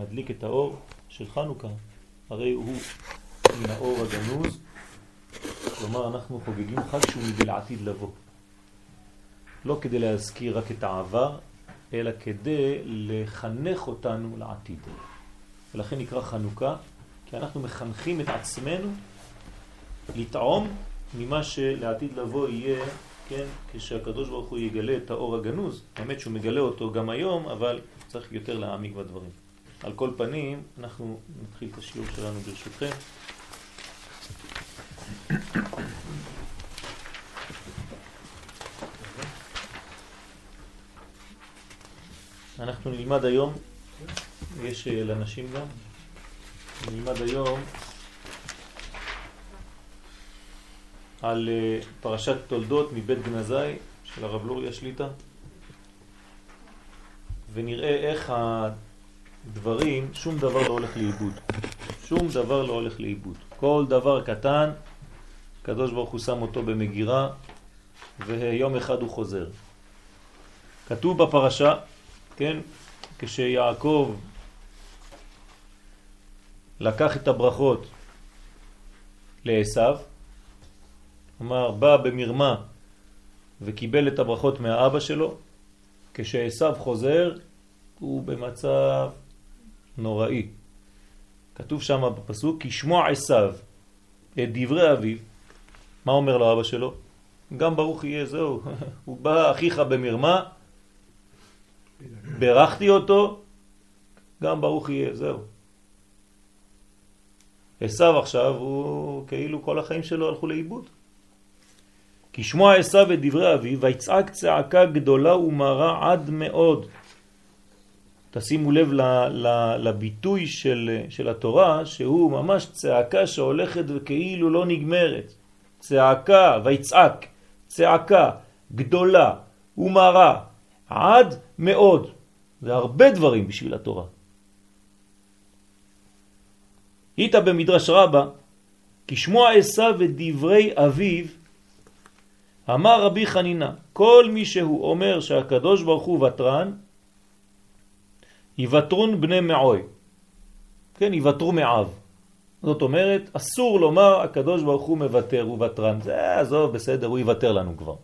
מדליק את האור של חנוכה, הרי הוא מן האור הגנוז, כלומר אנחנו חוגגים חג שהוא לעתיד לבוא. לא כדי להזכיר רק את העבר, אלא כדי לחנך אותנו לעתיד. ולכן נקרא חנוכה, כי אנחנו מחנכים את עצמנו לטעום ממה שלעתיד לבוא יהיה, כן, כשהקדוש ברוך הוא יגלה את האור הגנוז. האמת שהוא מגלה אותו גם היום, אבל צריך יותר להעמיק בדברים. על כל פנים, אנחנו נתחיל את השיעור שלנו ברשותכם. אנחנו נלמד היום, יש אה, לנשים גם, נלמד היום על אה, פרשת תולדות מבית גנזי של הרב לוריה שליטה ונראה איך הדברים, שום דבר לא הולך לאיבוד. שום דבר לא הולך לאיבוד. כל דבר קטן, הקדוש ברוך הוא שם אותו במגירה ויום אחד הוא חוזר. כתוב בפרשה, כן, כשיעקב לקח את הברכות לעשו, כלומר בא במרמה וקיבל את הברכות מהאבא שלו, כשעשו חוזר הוא במצב נוראי. כתוב שם בפסוק, כי שמוע עשו את דברי אביו, מה אומר לו אבא שלו? גם ברוך יהיה, זהו, הוא בא אחיך במרמה, ברכתי אותו, גם ברוך יהיה, זהו. עשו עכשיו הוא כאילו כל החיים שלו הלכו לאיבוד. כי שמוע עשו את דברי אביו, ויצעק צעקה גדולה ומרה עד מאוד. תשימו לב לביטוי של, של התורה, שהוא ממש צעקה שהולכת וכאילו לא נגמרת. צעקה, ויצעק, צעקה גדולה ומרה עד מאוד. זה הרבה דברים בשביל התורה. היית במדרש רבה, כי שמוע עשיו ודברי אביו, אמר רבי חנינה, כל מי שהוא אומר שהקדוש ברוך הוא ותרן, יוותרון בני מעוי. כן, יוותרו מעב. זאת אומרת, אסור לומר הקדוש ברוך הוא מוותר, הוא ותרן. זה, עזוב, בסדר, הוא יוותר לנו כבר.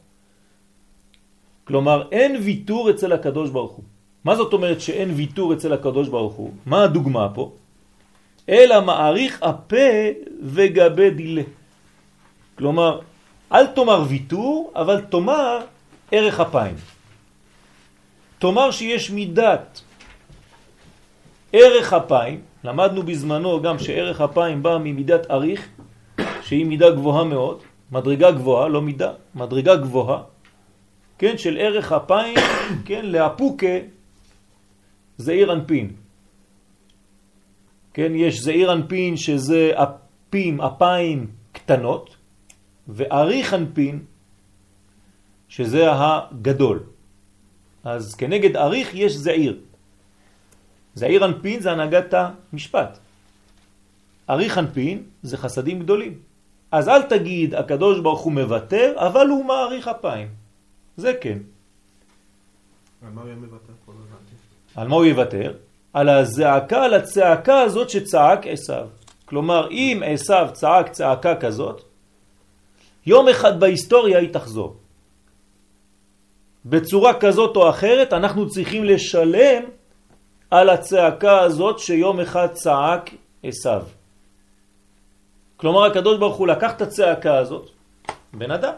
כלומר, אין ויתור אצל הקדוש ברוך הוא. מה זאת אומרת שאין ויתור אצל הקדוש ברוך הוא? מה הדוגמה פה? אלא מעריך הפה וגבי דילה. כלומר, אל תאמר ויתור, אבל תאמר ערך אפיים. תאמר שיש מידת ערך אפיים, למדנו בזמנו גם שערך אפיים בא ממידת אריך, שהיא מידה גבוהה מאוד, מדרגה גבוהה, לא מידה, מדרגה גבוהה, כן, של ערך אפיים, כן, לאפוקה זעיר אנפין. כן, יש זעיר אנפין שזה אפים, אפיים קטנות, ואריך אנפין שזה הגדול. אז כנגד אריך יש זעיר. זעיר אנפין זה הנהגת המשפט. אריך אנפין זה חסדים גדולים. אז אל תגיד הקדוש ברוך הוא מוותר, אבל הוא מעריך אפיים. זה כן. על מה הוא יוותר? על מה הוא יוותר? על הזעקה, על הצעקה הזאת שצעק עשיו. כלומר, אם עשיו צעק צעקה כזאת, יום אחד בהיסטוריה היא תחזור. בצורה כזאת או אחרת אנחנו צריכים לשלם על הצעקה הזאת שיום אחד צעק עשיו. כלומר הקדוש ברוך הוא לקח את הצעקה הזאת, בן אדם,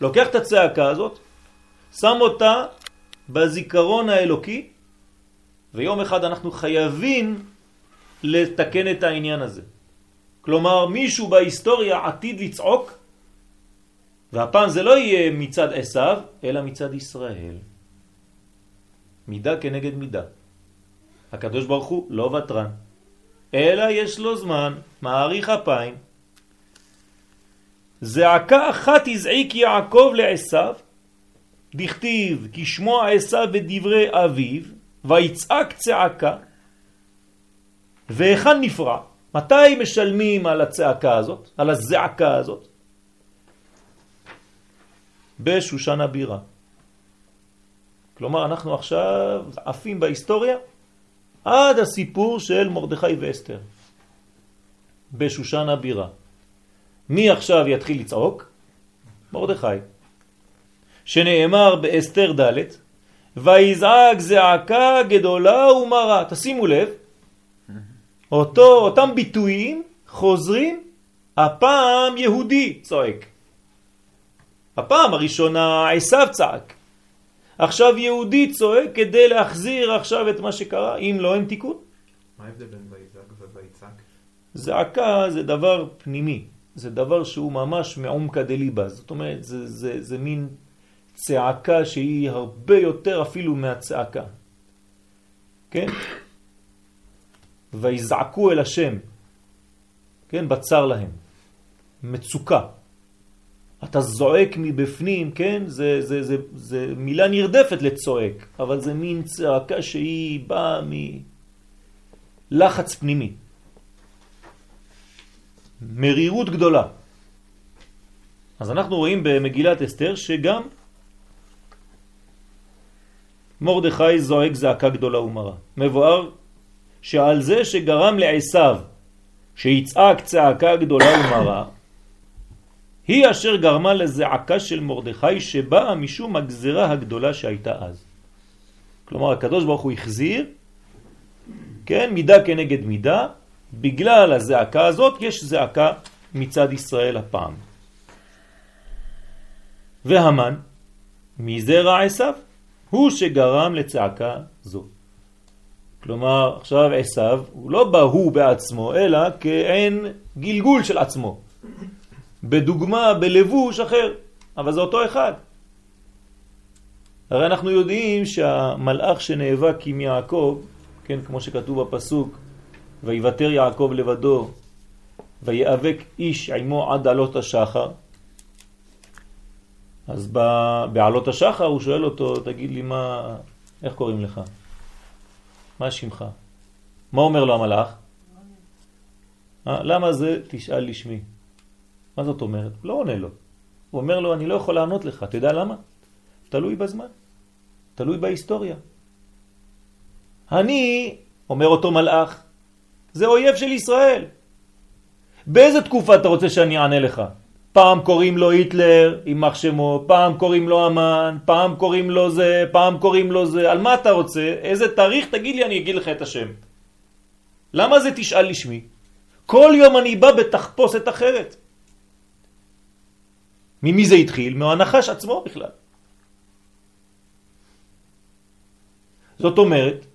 לוקח את הצעקה הזאת, שם אותה בזיכרון האלוקי, ויום אחד אנחנו חייבים לתקן את העניין הזה. כלומר מישהו בהיסטוריה עתיד לצעוק, והפעם זה לא יהיה מצד עשיו, אלא מצד ישראל. מידה כנגד מידה. הקדוש ברוך הוא לא ותרן, אלא יש לו זמן, מעריך אפיים. זעקה אחת הזעיק יעקב לעשיו, דכתיב כי שמוע עשיו בדברי אביו, ויצעק צעקה, והיכן נפרע? מתי משלמים על הצעקה הזאת, על הזעקה הזאת? בשושן הבירה. כלומר, אנחנו עכשיו עפים בהיסטוריה, עד הסיפור של מרדכי ואסתר בשושן הבירה. מי עכשיו יתחיל לצעוק? מרדכי. שנאמר באסתר ד' ויזעק זעקה גדולה ומרה. תשימו לב, אותו, אותם ביטויים חוזרים, הפעם יהודי צועק. הפעם הראשונה עשיו צעק. עכשיו יהודי צועק כדי להחזיר עכשיו את מה שקרה, אם לא אין תיקון. מה ההבדל בין ויזעק וויצעק? זעקה זה דבר פנימי, זה דבר שהוא ממש מעומקא דליבה, זאת אומרת זה, זה, זה מין צעקה שהיא הרבה יותר אפילו מהצעקה, כן? ויזעקו אל השם, כן? בצר להם, מצוקה. אתה זועק מבפנים, כן? זה, זה, זה, זה מילה נרדפת לצועק, אבל זה מין צעקה שהיא באה מלחץ פנימי. מרירות גדולה. אז אנחנו רואים במגילת אסתר שגם מרדכי זועק זעקה גדולה ומרה. מבואר שעל זה שגרם לעשיו שיצעק צעקה גדולה ומרה, היא אשר גרמה לזעקה של מרדכי שבאה משום הגזרה הגדולה שהייתה אז. כלומר, הקדוש ברוך הוא החזיר, כן, מידה כנגד מידה, בגלל הזעקה הזאת יש זעקה מצד ישראל הפעם. והמן, מזרע עשיו, הוא שגרם לצעקה זו. כלומר, עכשיו עשיו, הוא לא בא הוא בעצמו, אלא כאין גלגול של עצמו. בדוגמה, בלבוש אחר, אבל זה אותו אחד. הרי אנחנו יודעים שהמלאך שנאבק עם יעקב, כן, כמו שכתוב בפסוק, ויוותר יעקב לבדו, ויאבק איש עמו עד עלות השחר, אז בעלות השחר הוא שואל אותו, תגיד לי מה, איך קוראים לך? מה שמך? מה אומר לו המלאך? אה, למה זה תשאל לשמי? מה זאת אומרת? לא עונה לו. הוא אומר לו, אני לא יכול לענות לך. אתה יודע למה? תלוי בזמן, תלוי בהיסטוריה. אני, אומר אותו מלאך, זה אויב של ישראל. באיזה תקופה אתה רוצה שאני אענה לך? פעם קוראים לו היטלר, יימח שמו, פעם קוראים לו אמן, פעם קוראים לו זה, פעם קוראים לו זה, על מה אתה רוצה? איזה תאריך? תגיד לי, אני אגיד לך את השם. למה זה תשאל לשמי? כל יום אני בא בתחפושת אחרת. ממי זה התחיל? מהנחש עצמו בכלל. זאת אומרת,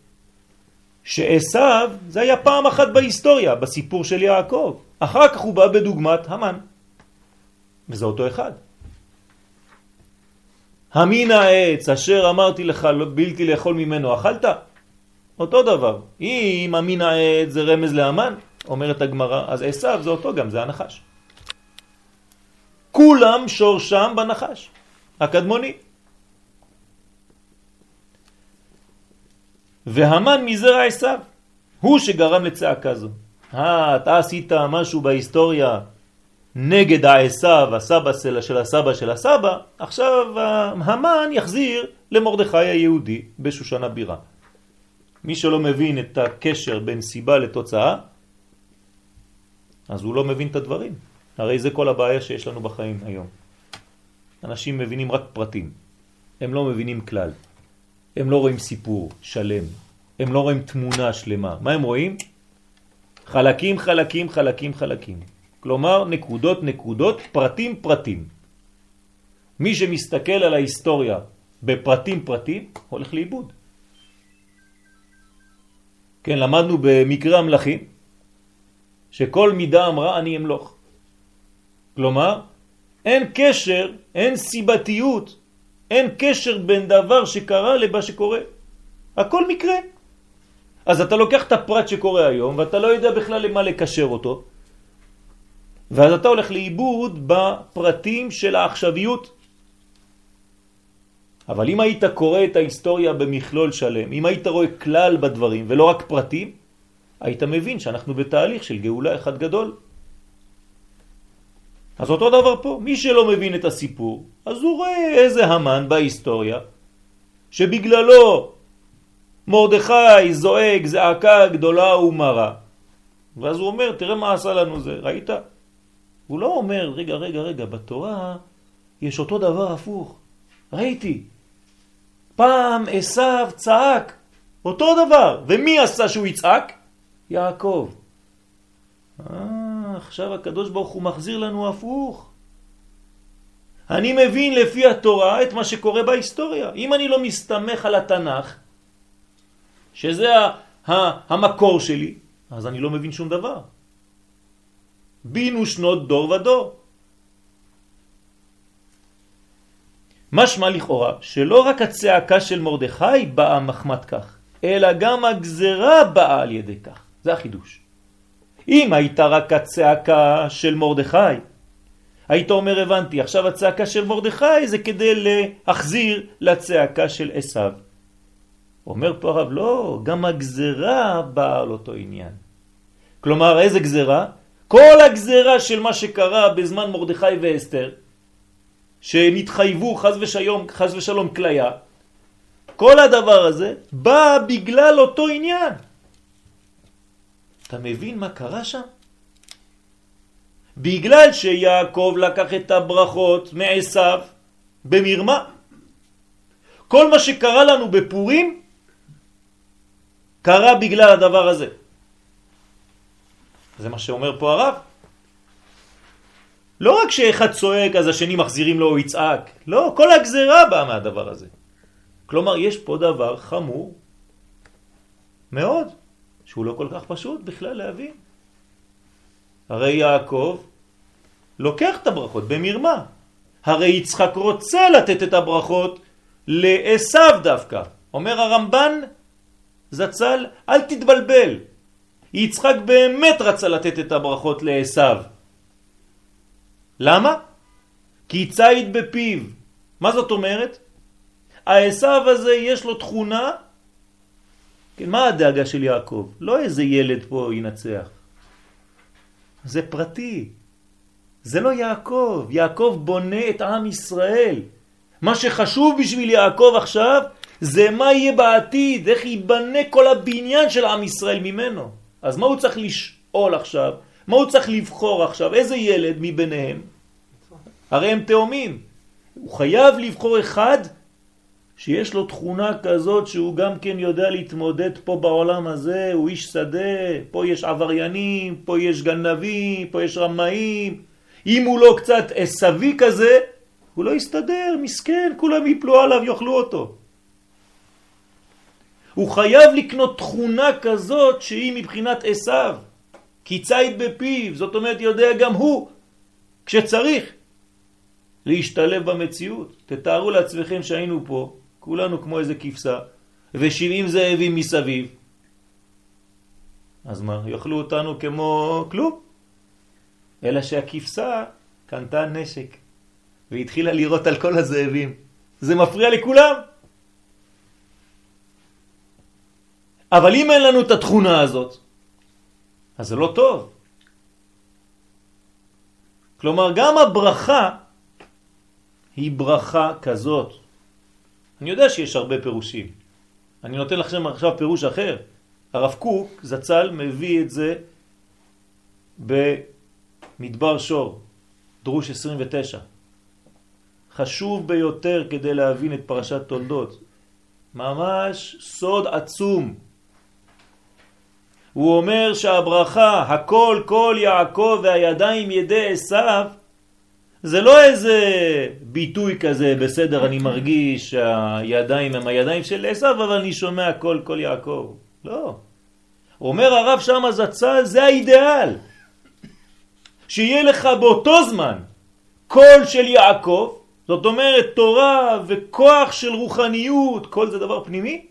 שעשיו זה היה פעם אחת בהיסטוריה, בסיפור של יעקב. אחר כך הוא בא בדוגמת המן. וזה אותו אחד. המין העץ אשר אמרתי לך לא- בלתי לאכול ממנו אכלת? אותו דבר. אם המין העץ זה רמז לאמן, אומרת הגמרא, אז עשיו זה אותו גם, זה הנחש. כולם שורשם בנחש, הקדמוני. והמן מזרע עשיו, הוא שגרם לצעקה זו. אה, אתה עשית משהו בהיסטוריה נגד העשיו, הסבא של הסבא של הסבא, עכשיו המן יחזיר למרדכי היהודי בשושן הבירה. מי שלא מבין את הקשר בין סיבה לתוצאה, אז הוא לא מבין את הדברים. הרי זה כל הבעיה שיש לנו בחיים היום. אנשים מבינים רק פרטים, הם לא מבינים כלל. הם לא רואים סיפור שלם, הם לא רואים תמונה שלמה. מה הם רואים? חלקים, חלקים, חלקים, חלקים. כלומר, נקודות, נקודות, פרטים, פרטים. מי שמסתכל על ההיסטוריה בפרטים, פרטים, הולך לאיבוד. כן, למדנו במקרה המלאכים, שכל מידה אמרה אני אמלוך. כלומר, אין קשר, אין סיבתיות, אין קשר בין דבר שקרה למה שקורה. הכל מקרה. אז אתה לוקח את הפרט שקורה היום, ואתה לא יודע בכלל למה לקשר אותו, ואז אתה הולך לאיבוד בפרטים של העכשוויות. אבל אם היית קורא את ההיסטוריה במכלול שלם, אם היית רואה כלל בדברים ולא רק פרטים, היית מבין שאנחנו בתהליך של גאולה אחד גדול. אז אותו דבר פה, מי שלא מבין את הסיפור, אז הוא רואה איזה המן בהיסטוריה, שבגללו מרדכי זועק זעקה גדולה ומרה. ואז הוא אומר, תראה מה עשה לנו זה, ראית? הוא לא אומר, רגע, רגע, רגע, בתורה יש אותו דבר הפוך. ראיתי. פעם עשיו צעק, אותו דבר. ומי עשה שהוא יצעק? יעקב. אה, עכשיו הקדוש ברוך הוא מחזיר לנו הפוך. אני מבין לפי התורה את מה שקורה בהיסטוריה. אם אני לא מסתמך על התנ"ך, שזה המקור שלי, אז אני לא מבין שום דבר. בינו שנות דור ודור. משמע לכאורה שלא רק הצעקה של מרדכי באה מחמת כך, אלא גם הגזרה באה על ידי כך. זה החידוש. אם הייתה רק הצעקה של מרדכי, היית אומר הבנתי, עכשיו הצעקה של מרדכי זה כדי להחזיר לצעקה של עשיו. אומר פה הרב, לא, גם הגזרה באה על אותו עניין. כלומר, איזה גזרה? כל הגזרה של מה שקרה בזמן מרדכי ואסתר, שנתחייבו חז ושלום, חז ושלום כליה, כל הדבר הזה בא בגלל אותו עניין. אתה מבין מה קרה שם? בגלל שיעקב לקח את הברכות מעשיו במרמה. כל מה שקרה לנו בפורים קרה בגלל הדבר הזה. זה מה שאומר פה הרב. לא רק שאחד צועק אז השני מחזירים לו או יצעק, לא, כל הגזרה באה מהדבר הזה. כלומר, יש פה דבר חמור מאוד, שהוא לא כל כך פשוט בכלל להבין. הרי יעקב לוקח את הברכות במרמה. הרי יצחק רוצה לתת את הברכות לעשו דווקא. אומר הרמב"ן זצ"ל, אל תתבלבל. יצחק באמת רצה לתת את הברכות לעשו. למה? כי ציד בפיו. מה זאת אומרת? העשו הזה יש לו תכונה, מה הדאגה של יעקב? לא איזה ילד פה ינצח. זה פרטי. זה לא יעקב. יעקב בונה את עם ישראל. מה שחשוב בשביל יעקב עכשיו זה מה יהיה בעתיד, איך ייבנה כל הבניין של עם ישראל ממנו. אז מה הוא צריך לשאול עכשיו? מה הוא צריך לבחור עכשיו? איזה ילד מביניהם? הרי הם תאומים. הוא חייב לבחור אחד שיש לו תכונה כזאת שהוא גם כן יודע להתמודד פה בעולם הזה, הוא איש שדה, פה יש עבריינים, פה יש גנבים, פה יש רמאים. אם הוא לא קצת עשבי כזה, הוא לא יסתדר, מסכן, כולם יפלו עליו, יאכלו אותו. הוא חייב לקנות תכונה כזאת שהיא מבחינת עשיו, כי ציד בפיו, זאת אומרת יודע גם הוא, כשצריך, להשתלב במציאות. תתארו לעצמכם שהיינו פה, כולנו כמו איזה כבשה, ושבעים זאבים מסביב. אז מה, יאכלו אותנו כמו כלום. אלא שהכבשה קנתה נשק, והתחילה לראות על כל הזאבים. זה מפריע לכולם. אבל אם אין לנו את התכונה הזאת, אז זה לא טוב. כלומר, גם הברכה היא ברכה כזאת. אני יודע שיש הרבה פירושים. אני נותן לכם עכשיו פירוש אחר. הרב קוק, זצ"ל, מביא את זה במדבר שור, דרוש 29. חשוב ביותר כדי להבין את פרשת תולדות. ממש סוד עצום. הוא אומר שהברכה, הכל כל יעקב והידיים ידי עשיו, זה לא איזה ביטוי כזה, בסדר, אני מרגיש שהידיים הם הידיים של עשיו, אבל אני שומע כל כל יעקב. לא. אומר הרב שם זצ"ל, זה האידאל. שיהיה לך באותו זמן קול של יעקב, זאת אומרת תורה וכוח של רוחניות, כל זה דבר פנימי,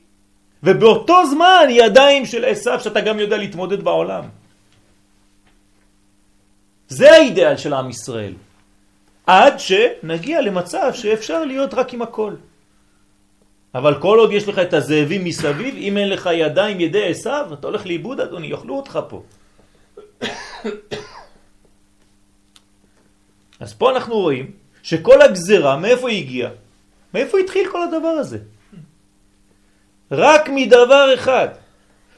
ובאותו זמן ידיים של עשיו שאתה גם יודע להתמודד בעולם. זה האידאל של עם ישראל. עד שנגיע למצב שאפשר להיות רק עם הכל. אבל כל עוד יש לך את הזאבים מסביב, אם אין לך ידיים ידי עשיו, אתה הולך לאיבוד אדוני, יאכלו אותך פה. אז פה אנחנו רואים שכל הגזרה, מאיפה היא הגיעה? מאיפה התחיל כל הדבר הזה? רק מדבר אחד,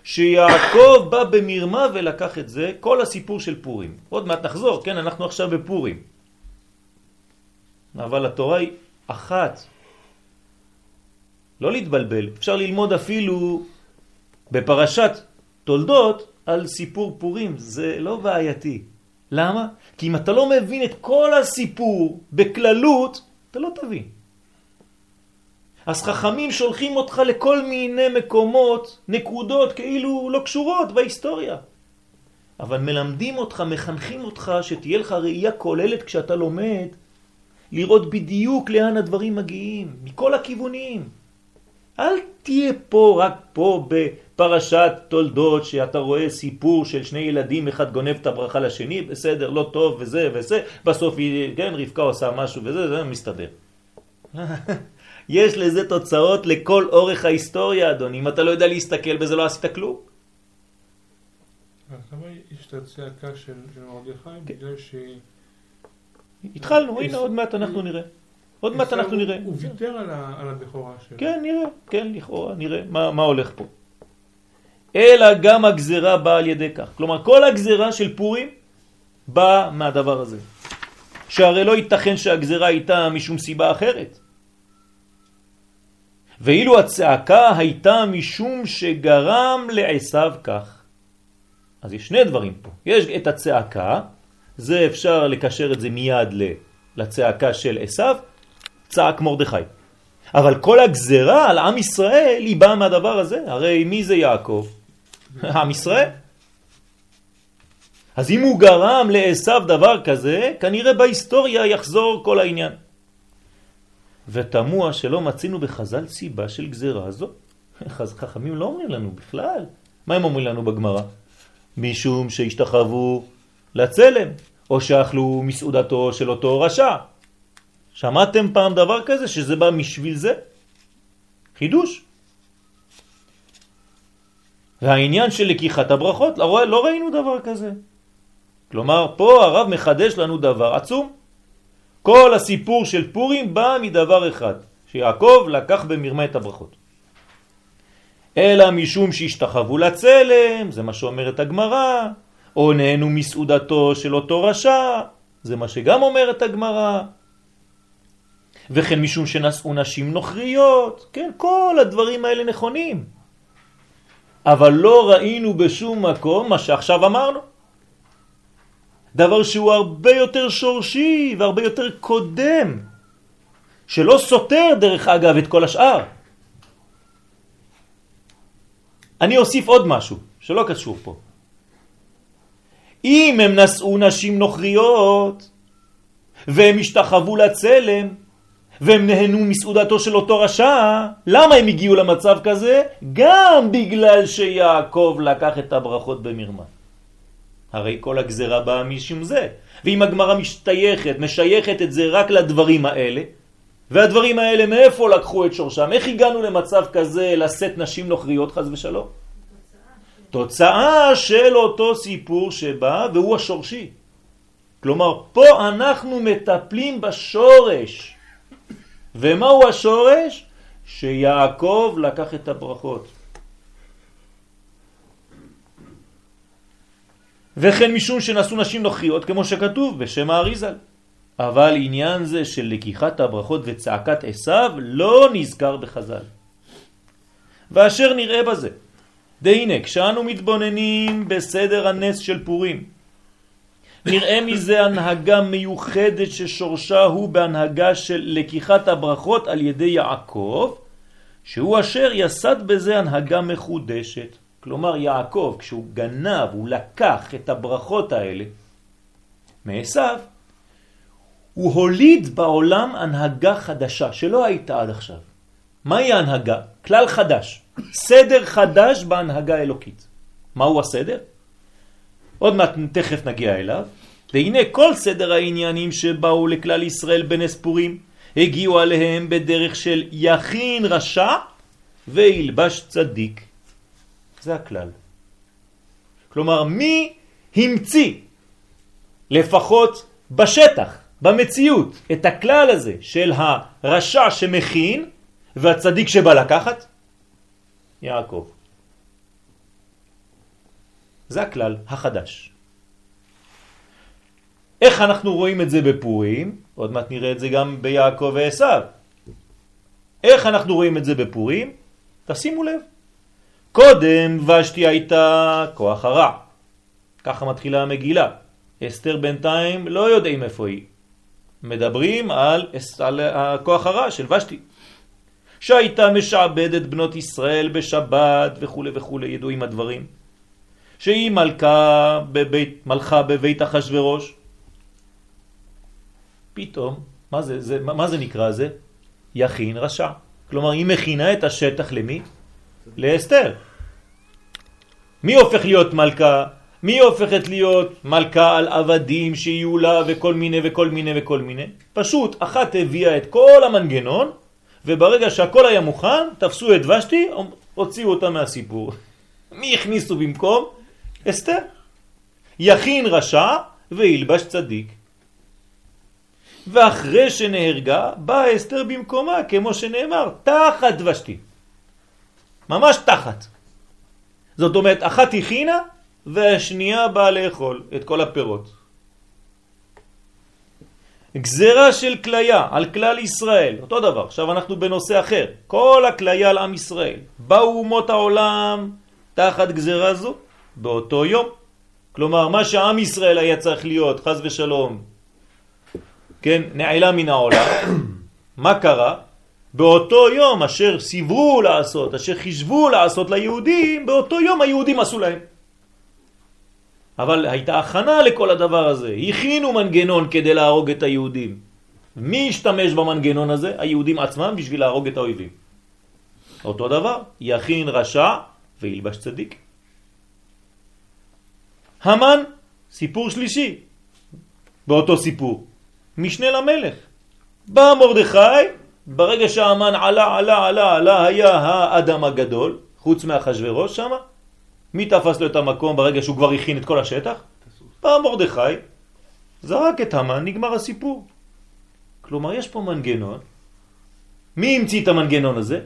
שיעקב בא במרמה ולקח את זה, כל הסיפור של פורים. עוד מעט נחזור, כן, אנחנו עכשיו בפורים. אבל התורה היא אחת. לא להתבלבל, אפשר ללמוד אפילו בפרשת תולדות על סיפור פורים, זה לא בעייתי. למה? כי אם אתה לא מבין את כל הסיפור בכללות, אתה לא תבין. אז חכמים שולחים אותך לכל מיני מקומות, נקודות כאילו לא קשורות בהיסטוריה. אבל מלמדים אותך, מחנכים אותך, שתהיה לך ראייה כוללת כשאתה לומד, לראות בדיוק לאן הדברים מגיעים, מכל הכיוונים. אל תהיה פה רק פה בפרשת תולדות שאתה רואה סיפור של שני ילדים, אחד גונב את הברכה לשני, בסדר, לא טוב וזה וזה, בסוף היא, כן, רבקה עושה משהו וזה, זה מסתדר. יש לזה תוצאות לכל אורך ההיסטוריה, אדוני. אם אתה לא יודע להסתכל בזה, לא עשית כלום. למה יש את הצעקה של מרדכי? כן. בגלל ש... התחלנו, הנה עוד מעט אנחנו נראה. עוד מעט אנחנו נראה. הוא ויתר על הבכורה שלו. כן, נראה, כן, לכאורה, נראה מה הולך פה. אלא גם הגזרה באה על ידי כך. כלומר, כל הגזרה של פורים באה מהדבר הזה. שהרי לא ייתכן שהגזרה הייתה משום סיבה אחרת. ואילו הצעקה הייתה משום שגרם לעשו כך. אז יש שני דברים פה. יש את הצעקה, זה אפשר לקשר את זה מיד לצעקה של עשו, צעק מרדכי. אבל כל הגזרה על עם ישראל היא באה מהדבר הזה. הרי מי זה יעקב? עם ישראל. אז אם הוא גרם לעשו דבר כזה, כנראה בהיסטוריה יחזור כל העניין. ותמוע שלא מצינו בחז"ל סיבה של גזרה זו. חכמים לא אומרים לנו בכלל. מה הם אומרים לנו בגמרא? משום שהשתחוו לצלם, או שאכלו מסעודתו של אותו רשע. שמעתם פעם דבר כזה שזה בא משביל זה? חידוש. והעניין של לקיחת הברכות, לא, לא ראינו דבר כזה. כלומר, פה הרב מחדש לנו דבר עצום. כל הסיפור של פורים בא מדבר אחד, שיעקב לקח במרמה את הברכות. אלא משום שהשתחוו לצלם, זה מה שאומרת הגמרא, או נהנו מסעודתו של אותו רשע, זה מה שגם אומרת הגמרא. וכן משום שנשאו נשים נוכריות, כן, כל הדברים האלה נכונים. אבל לא ראינו בשום מקום מה שעכשיו אמרנו. דבר שהוא הרבה יותר שורשי והרבה יותר קודם, שלא סותר דרך אגב את כל השאר. אני אוסיף עוד משהו שלא קשור פה. אם הם נשאו נשים נוכריות והם השתחוו לצלם והם נהנו מסעודתו של אותו רשע, למה הם הגיעו למצב כזה? גם בגלל שיעקב לקח את הברכות במרמה. הרי כל הגזרה באה משום זה. ואם הגמרא משתייכת, משייכת את זה רק לדברים האלה, והדברים האלה מאיפה לקחו את שורשם? איך הגענו למצב כזה לשאת נשים נוכריות חז ושלום? תוצאה של אותו סיפור שבא והוא השורשי. כלומר, פה אנחנו מטפלים בשורש. ומהו השורש? שיעקב לקח את הברכות. וכן משום שנשאו נשים נוכריות, כמו שכתוב בשם האריזל. אבל עניין זה של לקיחת הברכות וצעקת עשיו לא נזכר בחז"ל. ואשר נראה בזה, דהנה, כשאנו מתבוננים בסדר הנס של פורים, נראה מזה הנהגה מיוחדת ששורשה הוא בהנהגה של לקיחת הברכות על ידי יעקב, שהוא אשר יסד בזה הנהגה מחודשת. כלומר יעקב, כשהוא גנב, הוא לקח את הברכות האלה מעשיו, הוא הוליד בעולם הנהגה חדשה שלא הייתה עד עכשיו. מהי ההנהגה? כלל חדש, סדר חדש בהנהגה האלוקית. מהו הסדר? עוד מעט תכף נגיע אליו. והנה כל סדר העניינים שבאו לכלל ישראל בנס פורים הגיעו עליהם בדרך של יכין רשע וילבש צדיק. זה הכלל. כלומר, מי המציא, לפחות בשטח, במציאות, את הכלל הזה של הרשע שמכין והצדיק שבא לקחת? יעקב. זה הכלל החדש. איך אנחנו רואים את זה בפורים? עוד מעט נראה את זה גם ביעקב ועשיו. איך אנחנו רואים את זה בפורים? תשימו לב. קודם ושתי הייתה כוח הרע. ככה מתחילה המגילה. אסתר בינתיים לא יודעים איפה היא. מדברים על, על הכוח הרע של ושתי. שהייתה משעבדת בנות ישראל בשבת וכו' וכו', ידועים הדברים. שהיא מלכה בבית, מלכה בבית אחשורוש. פתאום, מה זה, זה, מה זה נקרא זה? יכין רשע. כלומר, היא מכינה את השטח למי? לאסתר. מי הופך להיות מלכה? מי הופכת להיות מלכה על עבדים שיהיו לה וכל מיני וכל מיני וכל מיני? פשוט אחת הביאה את כל המנגנון וברגע שהכל היה מוכן תפסו את ושתי, הוציאו אותה מהסיפור. מי הכניסו במקום? אסתר. יכין רשע וילבש צדיק. ואחרי שנהרגה באה אסתר במקומה כמו שנאמר תחת ושתי. ממש תחת. זאת אומרת אחת הכינה והשנייה באה לאכול את כל הפירות. גזרה של כליה על כלל ישראל, אותו דבר, עכשיו אנחנו בנושא אחר, כל הכליה על עם ישראל, באו אומות העולם תחת גזרה זו באותו יום. כלומר, מה שעם ישראל היה צריך להיות, חז ושלום, כן, נעלה מן העולם, מה קרה? באותו יום אשר סיברו לעשות, אשר חישבו לעשות ליהודים, באותו יום היהודים עשו להם. אבל הייתה הכנה לכל הדבר הזה. הכינו מנגנון כדי להרוג את היהודים. מי השתמש במנגנון הזה? היהודים עצמם בשביל להרוג את האויבים. אותו דבר, יכין רשע וילבש צדיק. המן, סיפור שלישי באותו סיפור, משנה למלך. בא מרדכי, ברגע שהמן עלה, עלה, עלה, עלה, היה האדם הגדול, חוץ מהחשברוש שמה, מי תפס לו את המקום ברגע שהוא כבר הכין את כל השטח? בא מרדכי, זרק את המן, נגמר הסיפור. כלומר, יש פה מנגנון. מי המציא את המנגנון הזה?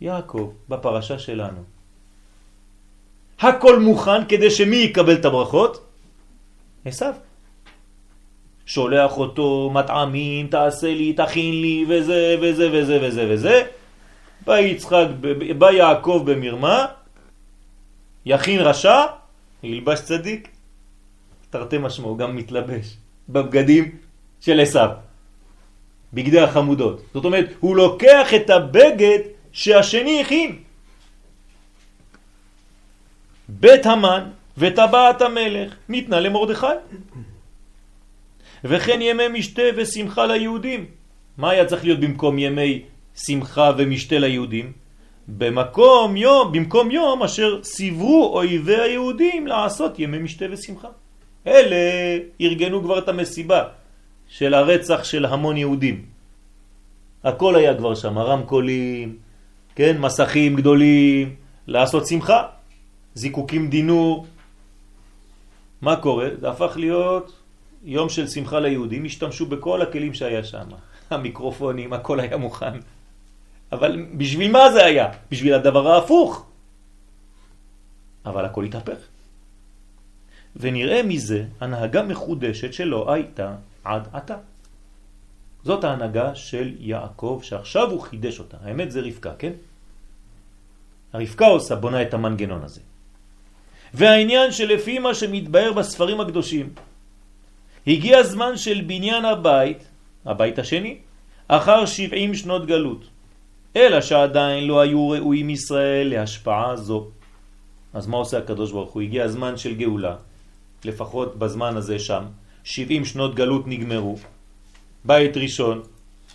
יעקב, בפרשה שלנו. הכל מוכן כדי שמי יקבל את הברכות? עשיו. שולח אותו, מטעמים, תעשה לי, תכין לי, וזה וזה וזה וזה וזה. בא יצחק, בא יעקב במרמה, יכין רשע, ילבש צדיק. תרתי משמעו, גם מתלבש בבגדים של עשיו, בגדי החמודות. זאת אומרת, הוא לוקח את הבגד שהשני הכין. בית המן וטבעת המלך ניתנה למרדכי. וכן ימי משתה ושמחה ליהודים. מה היה צריך להיות במקום ימי שמחה ומשתה ליהודים? במקום יום, במקום יום אשר סיברו אויבי היהודים לעשות ימי משתה ושמחה. אלה ארגנו כבר את המסיבה של הרצח של המון יהודים. הכל היה כבר שם, רמקולים, כן, מסכים גדולים, לעשות שמחה, זיקוקים דינור. מה קורה? זה הפך להיות יום של שמחה ליהודים, השתמשו בכל הכלים שהיה שם. המיקרופונים, הכל היה מוכן. אבל בשביל מה זה היה? בשביל הדבר ההפוך. אבל הכל התהפך. ונראה מזה הנהגה מחודשת שלא הייתה עד עתה. זאת ההנהגה של יעקב שעכשיו הוא חידש אותה. האמת זה רבקה, כן? הרבקה עושה, בונה את המנגנון הזה. והעניין שלפי מה שמתבהר בספרים הקדושים, הגיע הזמן של בניין הבית, הבית השני, אחר 70 שנות גלות. אלא שעדיין לא היו ראויים ישראל להשפעה זו. אז מה עושה הקדוש ברוך הוא? הגיע הזמן של גאולה, לפחות בזמן הזה שם, 70 שנות גלות נגמרו, בית ראשון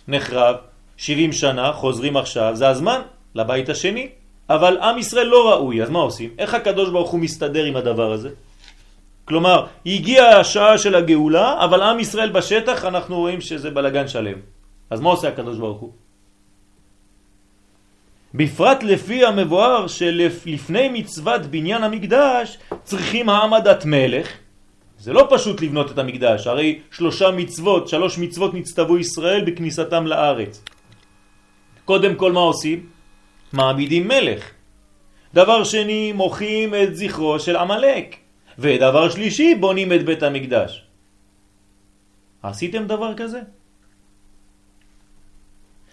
נחרב, 70 שנה חוזרים עכשיו, זה הזמן לבית השני, אבל עם ישראל לא ראוי, אז מה עושים? איך הקדוש ברוך הוא מסתדר עם הדבר הזה? כלומר, הגיעה השעה של הגאולה, אבל עם ישראל בשטח אנחנו רואים שזה בלגן שלם. אז מה עושה הקדוש ברוך הוא? בפרט לפי המבואר שלפני מצוות בניין המקדש צריכים העמדת מלך. זה לא פשוט לבנות את המקדש, הרי שלושה מצוות, שלוש מצוות נצטוו ישראל בכניסתם לארץ. קודם כל מה עושים? מעמידים מלך. דבר שני, מוחים את זכרו של עמלק. ודבר שלישי, בונים את בית המקדש. עשיתם דבר כזה?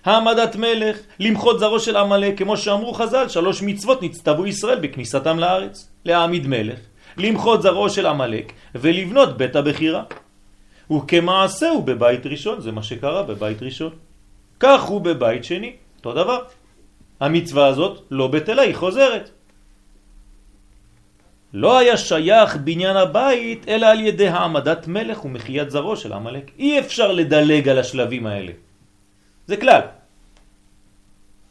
העמדת מלך, למחות זרו של עמלק, כמו שאמרו חז"ל, שלוש מצוות נצטוו ישראל בכניסתם לארץ. להעמיד מלך, למחות זרעו של עמלק ולבנות בית הבחירה. הוא בבית ראשון, זה מה שקרה בבית ראשון. כך הוא בבית שני, אותו דבר. המצווה הזאת לא בטלה, היא חוזרת. לא היה שייך בניין הבית אלא על ידי העמדת מלך ומחיית זרו של עמלק. אי אפשר לדלג על השלבים האלה. זה כלל.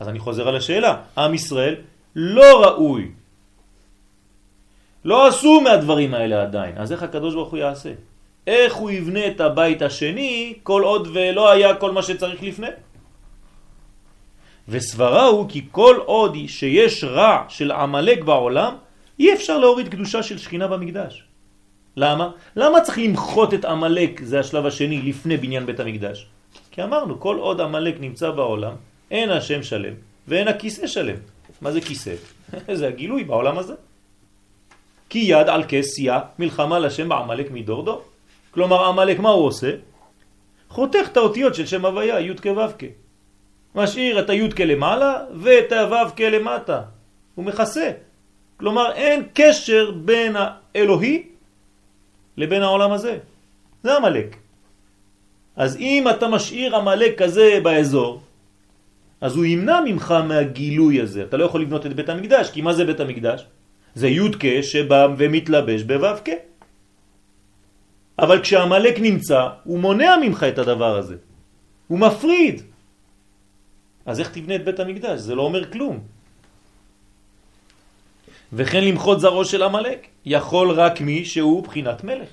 אז אני חוזר על השאלה. עם ישראל לא ראוי. לא עשו מהדברים האלה עדיין. אז איך הקדוש ברוך הוא יעשה? איך הוא יבנה את הבית השני כל עוד ולא היה כל מה שצריך לפני? וסברה הוא כי כל עוד שיש רע של עמלק בעולם, אי אפשר להוריד קדושה של שכינה במקדש. למה? למה צריך למחות את עמלק, זה השלב השני, לפני בניין בית המקדש? כי אמרנו, כל עוד עמלק נמצא בעולם, אין השם שלם ואין הכיסא שלם. מה זה כיסא? זה הגילוי בעולם הזה. כי יד על כסייה מלחמה לשם בעמלק מדור דור. כלומר, עמלק מה הוא עושה? חותך את האותיות של שם הוויה, י' כו' כ'. משאיר את הי' כלמעלה ואת הו' כלמטה. הוא מכסה. כלומר, אין קשר בין האלוהי לבין העולם הזה. זה עמלק. אז אם אתה משאיר עמלק כזה באזור, אז הוא ימנע ממך מהגילוי הזה. אתה לא יכול לבנות את בית המקדש, כי מה זה בית המקדש? זה י' שבא ומתלבש בו' אבל כשהמלאק נמצא, הוא מונע ממך את הדבר הזה. הוא מפריד. אז איך תבנה את בית המקדש? זה לא אומר כלום. וכן למחות זרו של המלאק יכול רק מי שהוא בחינת מלך.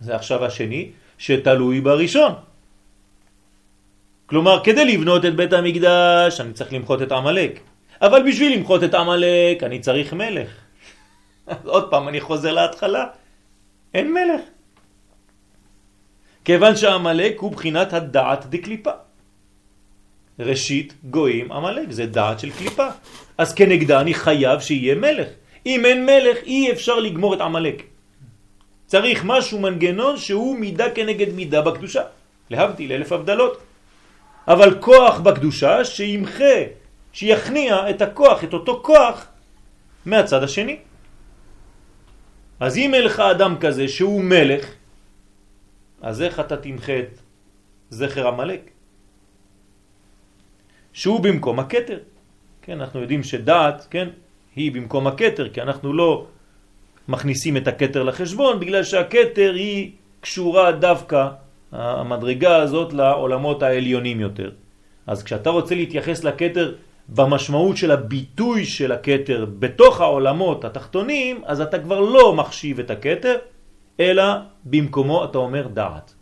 זה עכשיו השני שתלוי בראשון. כלומר, כדי לבנות את בית המקדש אני צריך למחות את המלאק. אבל בשביל למחות את המלאק אני צריך מלך. עוד פעם אני חוזר להתחלה. אין מלך. כיוון שהמלאק הוא בחינת הדעת דקליפה. ראשית גויים המלאק, זה דעת של קליפה. אז כנגדה אני חייב שיהיה מלך. אם אין מלך אי אפשר לגמור את המלאק. צריך משהו, מנגנון שהוא מידה כנגד מידה בקדושה. להבדיל אלף הבדלות. אבל כוח בקדושה שימחה, שיכניע את הכוח, את אותו כוח, מהצד השני. אז אם אין לך אדם כזה שהוא מלך, אז איך אתה תמחה את זכר המלאק? שהוא במקום הכתר. כן, אנחנו יודעים שדעת, כן, היא במקום הכתר, כי אנחנו לא מכניסים את הכתר לחשבון, בגלל שהכתר היא קשורה דווקא, המדרגה הזאת, לעולמות העליונים יותר. אז כשאתה רוצה להתייחס לכתר במשמעות של הביטוי של הכתר בתוך העולמות התחתונים, אז אתה כבר לא מחשיב את הכתר, אלא במקומו אתה אומר דעת.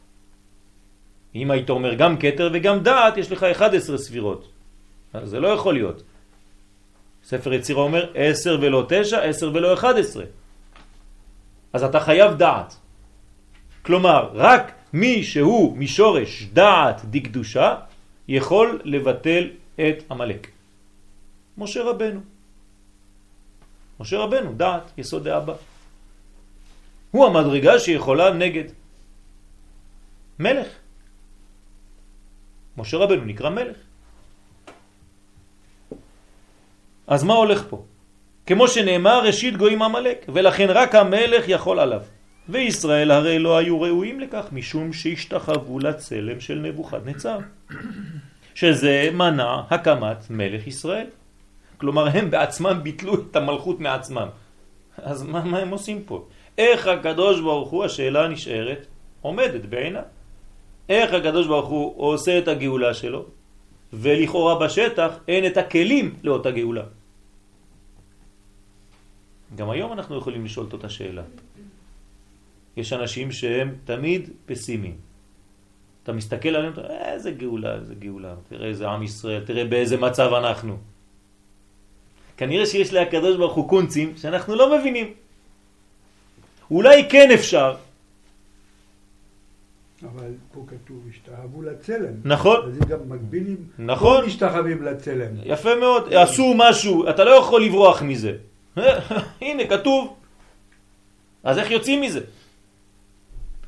אם היית אומר גם כתר וגם דעת, יש לך 11 ספירות. אז זה לא יכול להיות. ספר יצירה אומר 10 ולא 9, 10 ולא 11. אז אתה חייב דעת. כלומר, רק מי שהוא משורש דעת דקדושה יכול לבטל את המלאק. משה רבנו. משה רבנו, דעת, יסוד דאבא. הוא המדרגה שיכולה נגד מלך. משה רבנו נקרא מלך. אז מה הולך פה? כמו שנאמר ראשית גויים המלאק, ולכן רק המלך יכול עליו. וישראל הרי לא היו ראויים לכך, משום שהשתחוו לצלם של נבוכדנצר, שזה מנע הקמת מלך ישראל. כלומר, הם בעצמם ביטלו את המלכות מעצמם. אז מה, מה הם עושים פה? איך הקדוש ברוך הוא, השאלה נשארת, עומדת בעינה. איך הקדוש ברוך הוא עושה את הגאולה שלו, ולכאורה בשטח אין את הכלים לאותה גאולה. גם היום אנחנו יכולים לשאול את אותה שאלה. יש אנשים שהם תמיד פסימיים. אתה מסתכל עליהם, איזה גאולה, איזה גאולה, תראה איזה עם ישראל, תראה באיזה מצב אנחנו. כנראה שיש להקדוש ברוך הוא קונצים שאנחנו לא מבינים. אולי כן אפשר. אבל פה כתוב, השתאהבו לצלם. נכון, אז זה גם מקבילים, נכון. לא משתחווים לצלם. יפה מאוד, עשו משהו, אתה לא יכול לברוח מזה. הנה, כתוב. אז איך יוצאים מזה?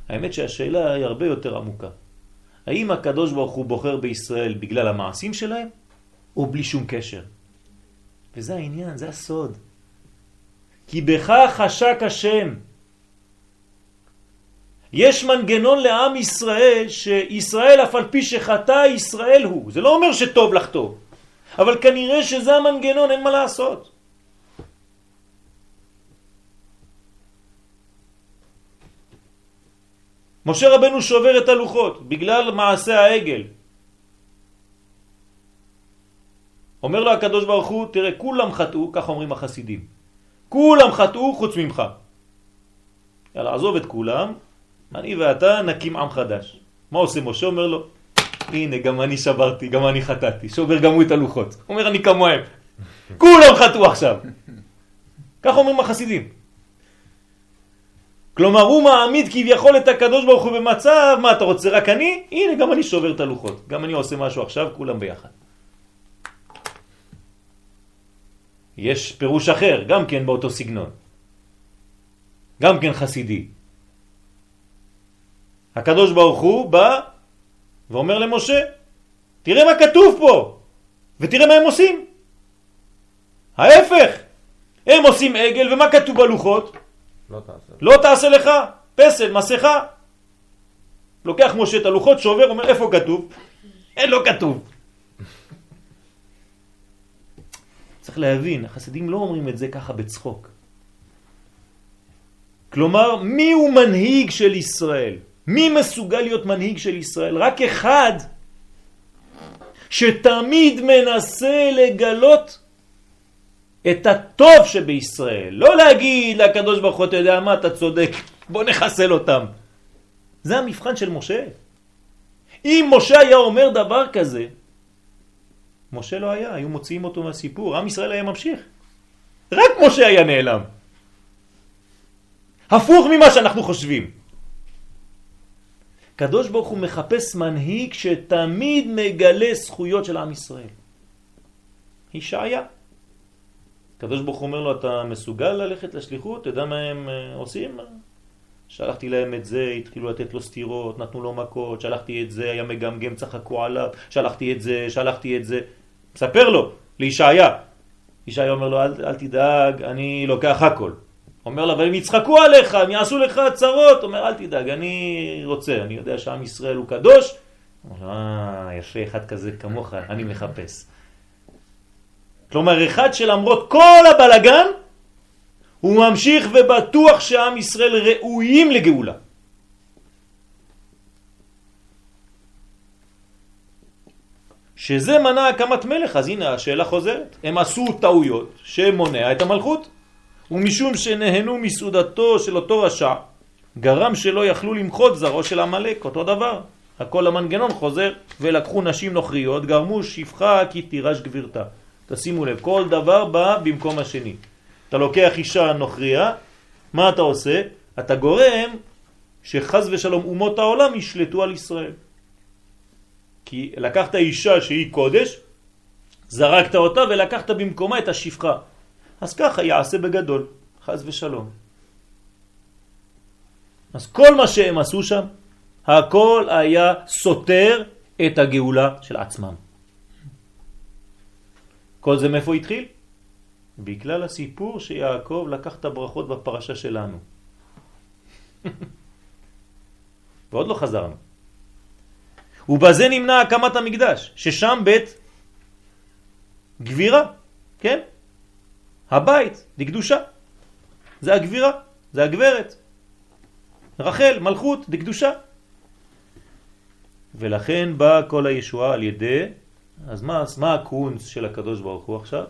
האמת שהשאלה היא הרבה יותר עמוקה. האם הקדוש ברוך הוא בוחר בישראל בגלל המעשים שלהם, או בלי שום קשר? וזה העניין, זה הסוד. כי בכך חשק השם. יש מנגנון לעם ישראל, שישראל אף על פי שחטא ישראל הוא. זה לא אומר שטוב לחטוא, אבל כנראה שזה המנגנון, אין מה לעשות. משה רבנו שובר את הלוחות בגלל מעשה העגל. אומר לו הקדוש ברוך הוא, תראה, כולם חטאו, כך אומרים החסידים. כולם חטאו חוץ ממך. יאללה, עזוב את כולם, אני ואתה נקים עם חדש. מה עושה משה? אומר לו, הנה, גם אני שברתי, גם אני חטאתי. שובר גם הוא את הלוחות. אומר, אני כמוהם. כולם חטאו עכשיו. כך אומרים החסידים. כלומר, הוא מעמיד כביכול את הקדוש ברוך הוא במצב, מה אתה רוצה, רק אני? הנה, גם אני שובר את הלוחות. גם אני עושה משהו עכשיו, כולם ביחד. יש פירוש אחר, גם כן באותו סגנון. גם כן חסידי. הקדוש ברוך הוא בא ואומר למשה, תראה מה כתוב פה, ותראה מה הם עושים. ההפך, הם עושים עגל, ומה כתוב בלוחות? לא תעשה. לא תעשה לך פסל, מסכה. לוקח משה את הלוחות, שובר, אומר איפה כתוב? אין, לא כתוב. צריך להבין, החסידים לא אומרים את זה ככה בצחוק. כלומר, מי הוא מנהיג של ישראל? מי מסוגל להיות מנהיג של ישראל? רק אחד שתמיד מנסה לגלות את הטוב שבישראל. לא להגיד לקדוש ברוך הוא, אתה יודע מה, אתה צודק, בוא נחסל אותם. זה המבחן של משה. אם משה היה אומר דבר כזה, משה לא היה, היו מוציאים אותו מהסיפור, עם ישראל היה ממשיך. רק משה היה נעלם. הפוך ממה שאנחנו חושבים. קדוש ברוך הוא מחפש מנהיג שתמיד מגלה זכויות של עם ישראל. ישעיה. קדוש ברוך אומר לו, אתה מסוגל ללכת לשליחות? אתה יודע מה הם אה, עושים? שלחתי להם את זה, התחילו לתת לו סתירות, נתנו לו מכות, שלחתי את זה, היה מגמגם, צחקו עליו, שלחתי את זה, שלחתי את זה. מספר לו, לישעיה. ישעיה אומר לו, אל, אל תדאג, אני לוקח הכל. אומר לו, אבל הם יצחקו עליך, הם יעשו לך צרות. אומר, אל תדאג, אני רוצה, אני יודע שעם ישראל הוא קדוש. אומר לו, אה, יפה, אחד כזה כמוך, אני מחפש. כלומר, אחד שלמרות כל הבלגן, הוא ממשיך ובטוח שעם ישראל ראויים לגאולה. שזה מנע הקמת מלך, אז הנה השאלה חוזרת. הם עשו טעויות שמונע את המלכות, ומשום שנהנו מסעודתו של אותו רשע, גרם שלא יכלו למחות זרעו של המלאק, אותו דבר. הכל המנגנון חוזר, ולקחו נשים נוכריות, גרמו שפחה כי תירש גבירתה. תשימו לב, כל דבר בא במקום השני. אתה לוקח אישה נוכריה, מה אתה עושה? אתה גורם שחז ושלום אומות העולם ישלטו על ישראל. כי לקחת אישה שהיא קודש, זרקת אותה ולקחת במקומה את השפחה. אז ככה יעשה בגדול, חז ושלום. אז כל מה שהם עשו שם, הכל היה סותר את הגאולה של עצמם. כל זה מאיפה התחיל? בגלל הסיפור שיעקב לקח את הברכות בפרשה שלנו. ועוד לא חזרנו. ובזה נמנע הקמת המקדש, ששם בית גבירה, כן? הבית, דקדושה. זה הגבירה, זה הגברת. רחל, מלכות, דקדושה. ולכן באה כל הישועה על ידי, אז מה, מה הקונץ של הקדוש ברוך הוא עכשיו?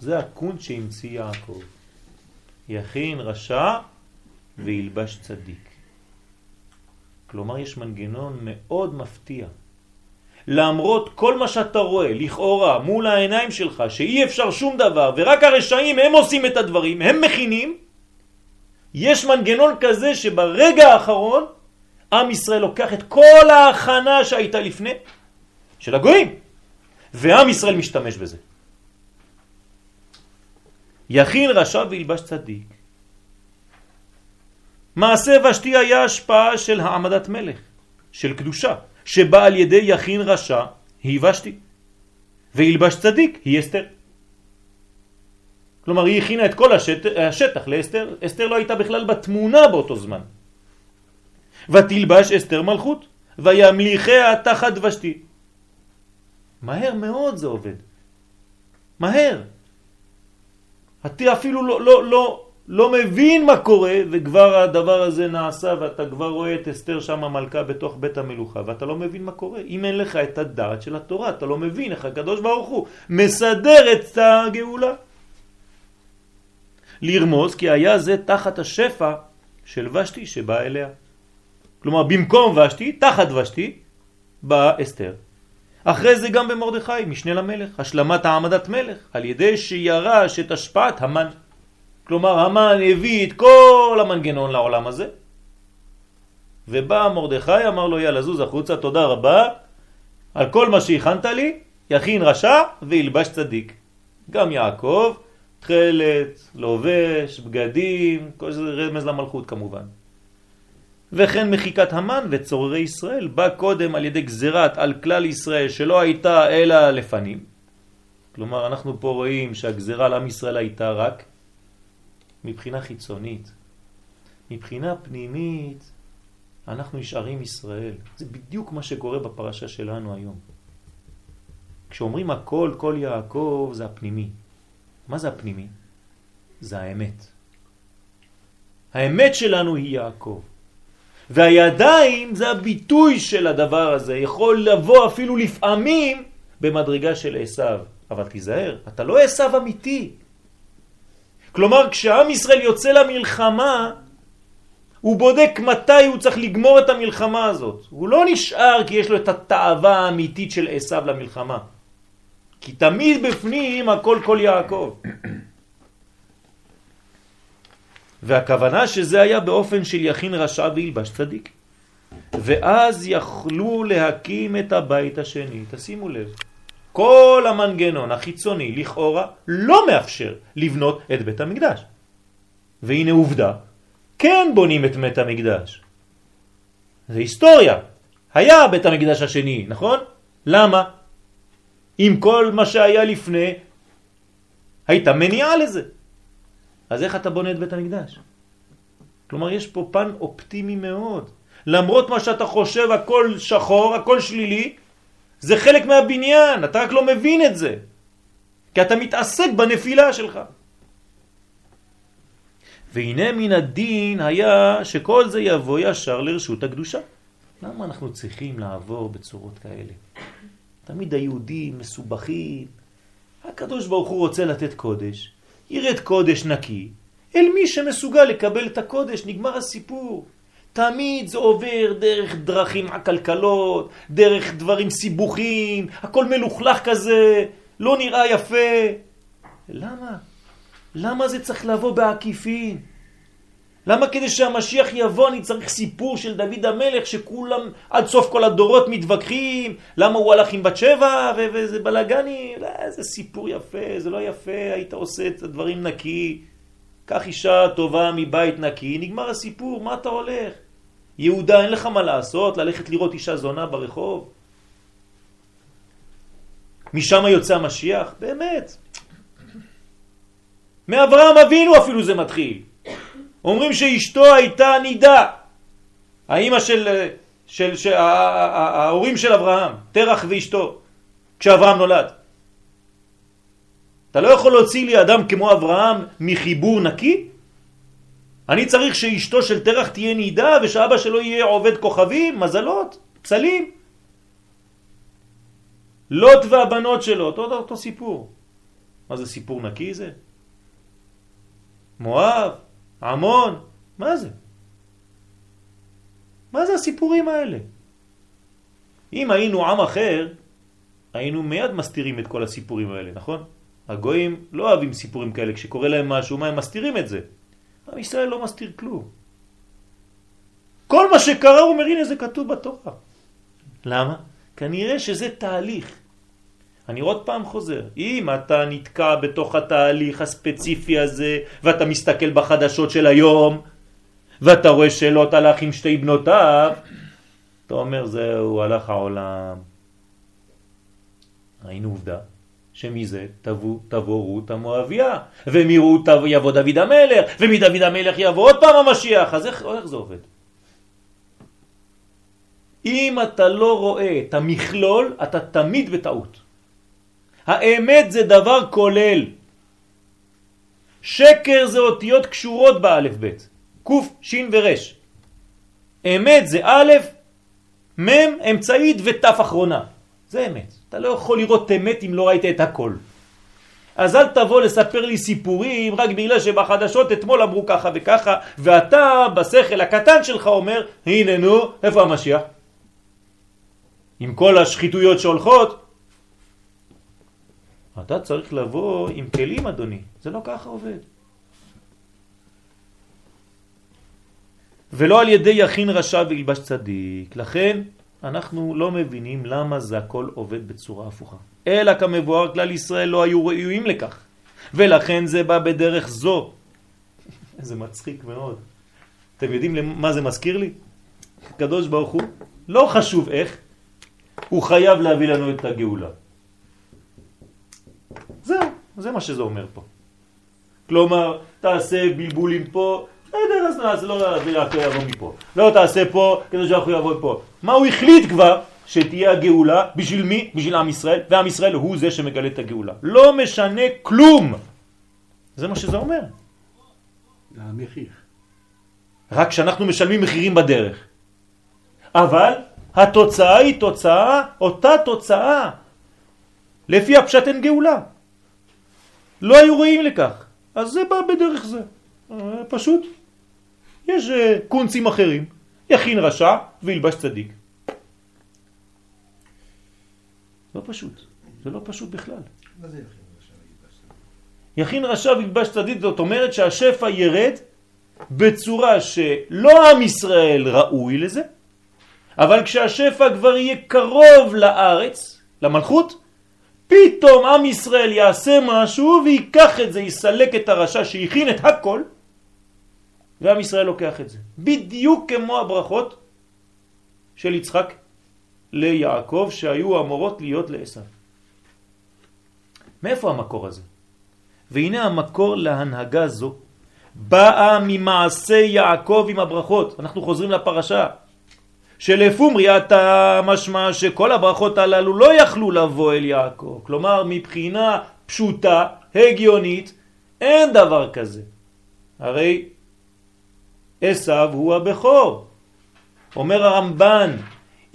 זה הקונץ שהמציא יעקב. יכין רשע וילבש צדיק. כלומר יש מנגנון מאוד מפתיע. למרות כל מה שאתה רואה, לכאורה, מול העיניים שלך, שאי אפשר שום דבר, ורק הרשעים הם עושים את הדברים, הם מכינים, יש מנגנון כזה שברגע האחרון עם ישראל לוקח את כל ההכנה שהייתה לפני, של הגויים, ועם ישראל משתמש בזה. יכין רשע וילבש צדיק. מעשה ושתי היה השפעה של העמדת מלך, של קדושה, שבא על ידי יכין רשע היא ושתי, וילבש צדיק היא אסתר. כלומר, היא הכינה את כל השטח, השטח לאסתר, אסתר לא הייתה בכלל בתמונה באותו זמן. ותלבש אסתר מלכות, וימליכיה תחת ושתי. מהר מאוד זה עובד. מהר. אתה אפילו לא, לא, לא, לא מבין מה קורה, וכבר הדבר הזה נעשה, ואתה כבר רואה את אסתר שם המלכה בתוך בית המלוכה, ואתה לא מבין מה קורה. אם אין לך את הדעת של התורה, אתה לא מבין איך הקדוש ברוך הוא מסדר את הגאולה. לרמוז כי היה זה תחת השפע של ושתי שבא אליה. כלומר, במקום ושתי, תחת ושתי, באה אסתר. אחרי זה גם במרדכי, משנה למלך, השלמת העמדת מלך, על ידי שירש את השפעת המן. כלומר, המן הביא את כל המנגנון לעולם הזה, ובא מרדכי, אמר לו, יאללה, זוז החוצה, תודה רבה, על כל מה שהכנת לי, יכין רשע וילבש צדיק. גם יעקב, תכלת, לובש, בגדים, כל זה רמז למלכות כמובן. וכן מחיקת המן וצוררי ישראל בא קודם על ידי גזירת על כלל ישראל שלא הייתה אלא לפנים. כלומר אנחנו פה רואים שהגזירה על עם ישראל הייתה רק מבחינה חיצונית. מבחינה פנימית אנחנו נשארים ישראל. זה בדיוק מה שקורה בפרשה שלנו היום. כשאומרים הכל, כל יעקב, זה הפנימי. מה זה הפנימי? זה האמת. האמת שלנו היא יעקב. והידיים זה הביטוי של הדבר הזה, יכול לבוא אפילו לפעמים במדרגה של עשיו. אבל תיזהר, אתה לא עשיו אמיתי. כלומר, כשעם ישראל יוצא למלחמה, הוא בודק מתי הוא צריך לגמור את המלחמה הזאת. הוא לא נשאר כי יש לו את התאווה האמיתית של עשיו למלחמה. כי תמיד בפנים הכל כל יעקב. והכוונה שזה היה באופן של יכין רשע וילבש צדיק. ואז יכלו להקים את הבית השני. תשימו לב, כל המנגנון החיצוני לכאורה לא מאפשר לבנות את בית המקדש. והנה עובדה, כן בונים את בית המקדש. זה היסטוריה. היה בית המקדש השני, נכון? למה? עם כל מה שהיה לפני, הייתה מניעה לזה. אז איך אתה בונה את בית המקדש? כלומר, יש פה פן אופטימי מאוד. למרות מה שאתה חושב, הכל שחור, הכל שלילי, זה חלק מהבניין, אתה רק לא מבין את זה. כי אתה מתעסק בנפילה שלך. והנה מן הדין היה שכל זה יבוא ישר לרשות הקדושה. למה אנחנו צריכים לעבור בצורות כאלה? תמיד היהודים מסובכים. הקדוש ברוך הוא רוצה לתת קודש, ירד קודש נקי, אל מי שמסוגל לקבל את הקודש, נגמר הסיפור. תמיד זה עובר דרך דרכים עקלקלות, דרך דברים סיבוכים, הכל מלוכלך כזה, לא נראה יפה. למה? למה זה צריך לבוא בעקיפין? למה כדי שהמשיח יבוא אני צריך סיפור של דוד המלך שכולם עד סוף כל הדורות מתווכחים למה הוא הלך עם בת שבע וזה בלגני, לא, זה סיפור יפה, זה לא יפה, היית עושה את הדברים נקי, קח אישה טובה מבית נקי, נגמר הסיפור, מה אתה הולך? יהודה אין לך מה לעשות, ללכת לראות אישה זונה ברחוב? משם יוצא המשיח? באמת. מאברהם אבינו אפילו זה מתחיל. אומרים שאשתו הייתה נידה. האימא של, של, של ההורים של אברהם, תרח ואשתו, כשאברהם נולד. אתה לא יכול להוציא לי אדם כמו אברהם מחיבור נקי? אני צריך שאשתו של תרח תהיה נידה ושאבא שלו יהיה עובד כוכבים, מזלות, פסלים. לוט והבנות שלו, אותו, אותו סיפור. מה זה סיפור נקי זה? מואב, עמון, מה זה? מה זה הסיפורים האלה? אם היינו עם אחר, היינו מיד מסתירים את כל הסיפורים האלה, נכון? הגויים לא אוהבים סיפורים כאלה, כשקורה להם משהו, מה הם מסתירים את זה? עם ישראל לא מסתיר כלום. כל מה שקרה הוא אומר, הנה זה כתוב בתורה. למה? כנראה שזה תהליך. אני עוד פעם חוזר, אם אתה נתקע בתוך התהליך הספציפי הזה, ואתה מסתכל בחדשות של היום, ואתה רואה שאלות הלך עם שתי בנותיו, אתה אומר, זהו, הלך העולם. ראינו עובדה שמזה תבוא, תבוא רות המואביה, ומרות יבוא דוד המלך, ומדוד המלך יבוא עוד פעם המשיח, אז איך, איך זה עובד? אם אתה לא רואה את המכלול, אתה תמיד בטעות. האמת זה דבר כולל. שקר זה אותיות קשורות באלף בית. קוף, שין ורש. אמת זה א', מ', אמצעית ות' אחרונה. זה אמת. אתה לא יכול לראות אמת אם לא ראית את הכל. אז אל תבוא לספר לי סיפורים רק בגלל שבחדשות אתמול אמרו ככה וככה, ואתה בשכל הקטן שלך אומר, הנה נו, איפה המשיח? עם כל השחיתויות שהולכות, אתה צריך לבוא עם כלים אדוני, זה לא ככה עובד. ולא על ידי יכין רשע וילבש צדיק, לכן אנחנו לא מבינים למה זה הכל עובד בצורה הפוכה. אלא כמבואר כלל ישראל לא היו ראויים לכך, ולכן זה בא בדרך זו. זה מצחיק מאוד. אתם יודעים מה זה מזכיר לי? הקדוש ברוך הוא, לא חשוב איך, הוא חייב להביא לנו את הגאולה. זהו, זה מה שזה אומר פה. כלומר, תעשה בלבולים פה, בסדר, אז נעשה, לא יעקב יבוא מפה. לא תעשה פה, כדי שיעקב יבוא מפה. מה הוא החליט כבר? שתהיה הגאולה, בשביל מי? בשביל עם ישראל, ועם ישראל הוא זה שמגלה את הגאולה. לא משנה כלום. זה מה שזה אומר. זה המחיר. רק שאנחנו משלמים מחירים בדרך. אבל התוצאה היא תוצאה, אותה תוצאה. לפי הפשט אין גאולה. לא היו רואים לכך. אז זה בא בדרך זה. אה, פשוט. יש אה, קונצים אחרים. יכין רשע וילבש צדיק. לא פשוט. זה לא פשוט בכלל. מה זה יכין רשע וילבש צדיק? יכין רשע וילבש צדיק, זאת אומרת שהשפע ירד בצורה שלא עם ישראל ראוי לזה, אבל כשהשפע כבר יהיה קרוב לארץ, למלכות, פתאום עם ישראל יעשה משהו ויקח את זה, יסלק את הרשע שהכין את הכל, ועם ישראל לוקח את זה. בדיוק כמו הברכות של יצחק ליעקב שהיו אמורות להיות לעשו. מאיפה המקור הזה? והנה המקור להנהגה זו באה ממעשה יעקב עם הברכות. אנחנו חוזרים לפרשה. שלפומרי אתה משמע שכל הברכות הללו לא יכלו לבוא אל יעקב. כלומר, מבחינה פשוטה, הגיונית, אין דבר כזה. הרי עשיו הוא הבכור. אומר הרמב"ן,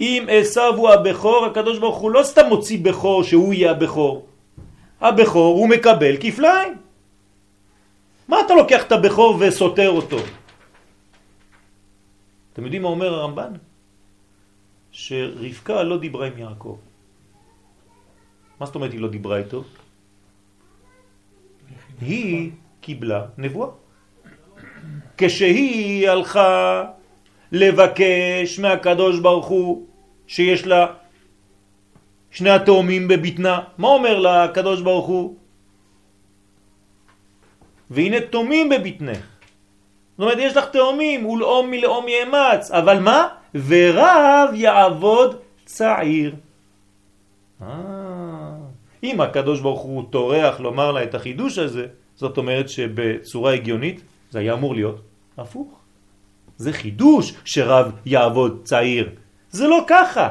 אם עשיו הוא הבכור, הקדוש ברוך הוא לא סתם מוציא בכור שהוא יהיה הבכור. הבכור הוא מקבל כפליים. מה אתה לוקח את הבכור וסותר אותו? אתם יודעים מה אומר הרמב"ן? שרבקה לא דיברה עם יעקב. מה זאת אומרת היא לא דיברה איתו? היא קיבלה נבואה. כשהיא הלכה לבקש מהקדוש ברוך הוא שיש לה שני התאומים בבטנה, מה אומר לה הקדוש ברוך הוא? והנה תאומים בבטנך. זאת אומרת, יש לך תאומים, ולאום מלאום יאמץ, אבל מה? ורב יעבוד צעיר. אה, אם הקדוש ברוך הוא תורח לומר לה את החידוש הזה, זאת אומרת שבצורה הגיונית זה היה אמור להיות הפוך. זה חידוש שרב יעבוד צעיר. זה לא ככה.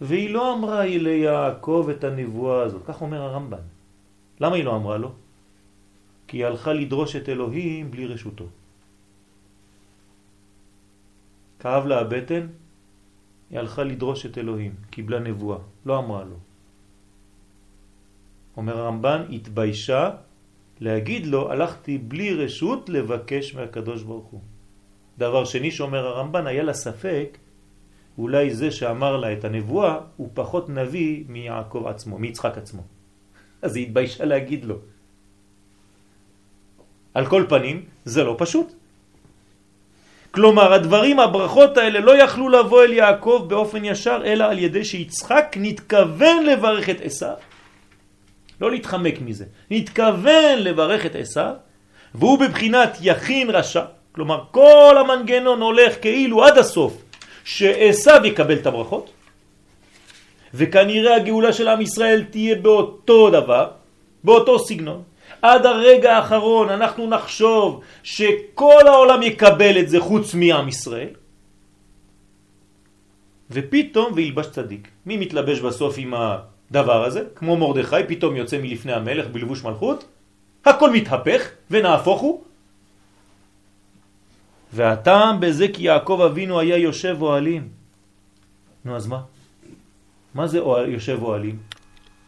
והיא לא אמרה ליעקב את הנבואה הזאת, כך אומר הרמב"ן. למה היא לא אמרה לו? כי היא הלכה לדרוש את אלוהים בלי רשותו. כאב לה הבטן, היא הלכה לדרוש את אלוהים, קיבלה נבואה, לא אמרה לו. אומר הרמב"ן, התביישה להגיד לו, הלכתי בלי רשות לבקש מהקדוש ברוך הוא. דבר שני שאומר הרמב"ן, היה לה ספק, אולי זה שאמר לה את הנבואה הוא פחות נביא מיעקב עצמו, מיצחק עצמו. אז היא התביישה להגיד לו. על כל פנים, זה לא פשוט. כלומר, הדברים, הברכות האלה לא יכלו לבוא אל יעקב באופן ישר, אלא על ידי שיצחק נתכוון לברך את עשיו. לא להתחמק מזה. נתכוון לברך את עשיו, והוא בבחינת יכין רשע. כלומר, כל המנגנון הולך כאילו עד הסוף, שעשיו יקבל את הברכות, וכנראה הגאולה של עם ישראל תהיה באותו דבר, באותו סגנון. עד הרגע האחרון אנחנו נחשוב שכל העולם יקבל את זה חוץ מעם ישראל, ופתאום וילבש צדיק. מי מתלבש בסוף עם הדבר הזה? כמו מרדכי, פתאום יוצא מלפני המלך בלבוש מלכות, הכל מתהפך ונהפוך הוא. והטעם בזה כי יעקב אבינו היה יושב אוהלים. נו אז מה? מה זה יושב אוהלים?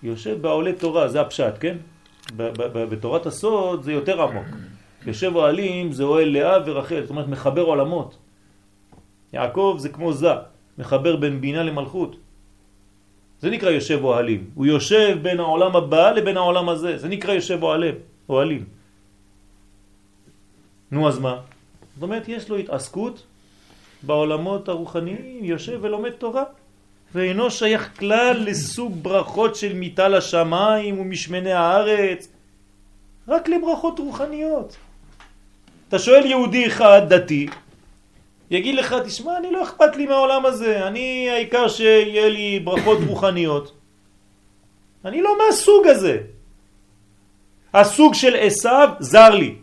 יושב בעולה תורה, זה הפשט, כן? בתורת הסוד זה יותר עמוק. יושב אוהלים זה אוהל לאה ורחל, זאת אומרת מחבר עולמות. יעקב זה כמו זה, מחבר בין בינה למלכות. זה נקרא יושב אוהלים. הוא יושב בין העולם הבא לבין העולם הזה. זה נקרא יושב אוהלים. אוהלים. נו אז מה? זאת אומרת, יש לו התעסקות בעולמות הרוחניים, יושב ולומד תורה. ואינו שייך כלל לסוג ברכות של מיטה לשמיים ומשמני הארץ, רק לברכות רוחניות. אתה שואל יהודי אחד דתי, יגיד לך, תשמע, אני לא אכפת לי מהעולם הזה, אני העיקר שיהיה לי ברכות רוחניות. אני לא מהסוג הזה. הסוג של עשיו זר לי.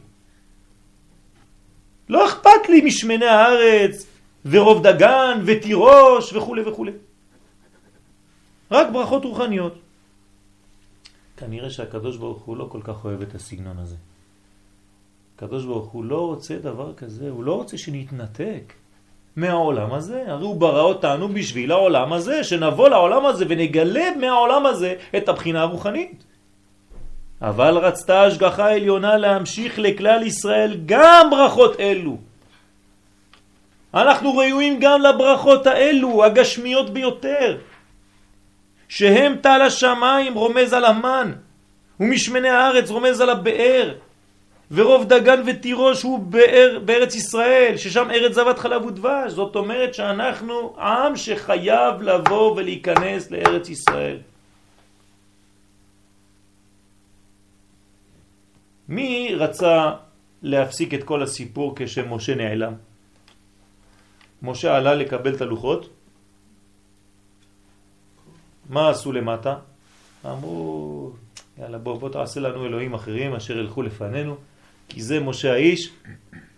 לא אכפת לי משמני הארץ ורוב דגן ותירוש וכו' וכו'. רק ברכות רוחניות. כנראה שהקדוש ברוך הוא לא כל כך אוהב את הסגנון הזה. הקדוש ברוך הוא לא רוצה דבר כזה, הוא לא רוצה שנתנתק מהעולם הזה. הרי הוא ברא אותנו בשביל העולם הזה, שנבוא לעולם הזה ונגלה מהעולם הזה את הבחינה הרוחנית. אבל רצתה השגחה עליונה להמשיך לכלל ישראל גם ברכות אלו. אנחנו ראויים גם לברכות האלו, הגשמיות ביותר. שהם טל השמיים רומז על המן, ומשמני הארץ רומז על הבאר, ורוב דגן ותירוש הוא באר, בארץ ישראל, ששם ארץ זבת חלב ודבש. זאת אומרת שאנחנו עם שחייב לבוא ולהיכנס לארץ ישראל. מי רצה להפסיק את כל הסיפור כשמשה נעלם? משה עלה לקבל את הלוחות, מה עשו למטה? אמרו, יאללה בוא, בוא תעשה לנו אלוהים אחרים אשר ילכו לפנינו, כי זה משה האיש,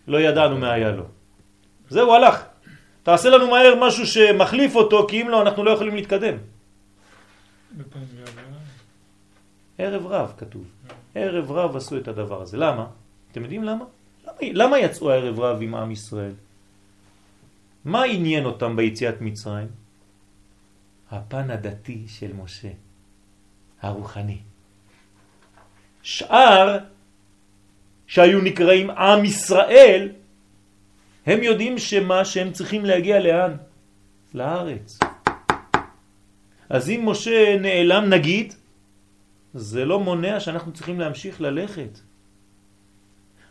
לא ידענו מה היה לו. זהו, הלך. תעשה לנו מהר משהו שמחליף אותו, כי אם לא, אנחנו לא יכולים להתקדם. ערב רב כתוב. ערב רב עשו את הדבר הזה. למה? אתם יודעים למה? למה, למה יצאו הערב רב עם עם ישראל? מה עניין אותם ביציאת מצרים? הפן הדתי של משה, הרוחני. שאר שהיו נקראים עם ישראל, הם יודעים שמה שהם צריכים להגיע לאן? לארץ. אז אם משה נעלם נגיד, זה לא מונע שאנחנו צריכים להמשיך ללכת.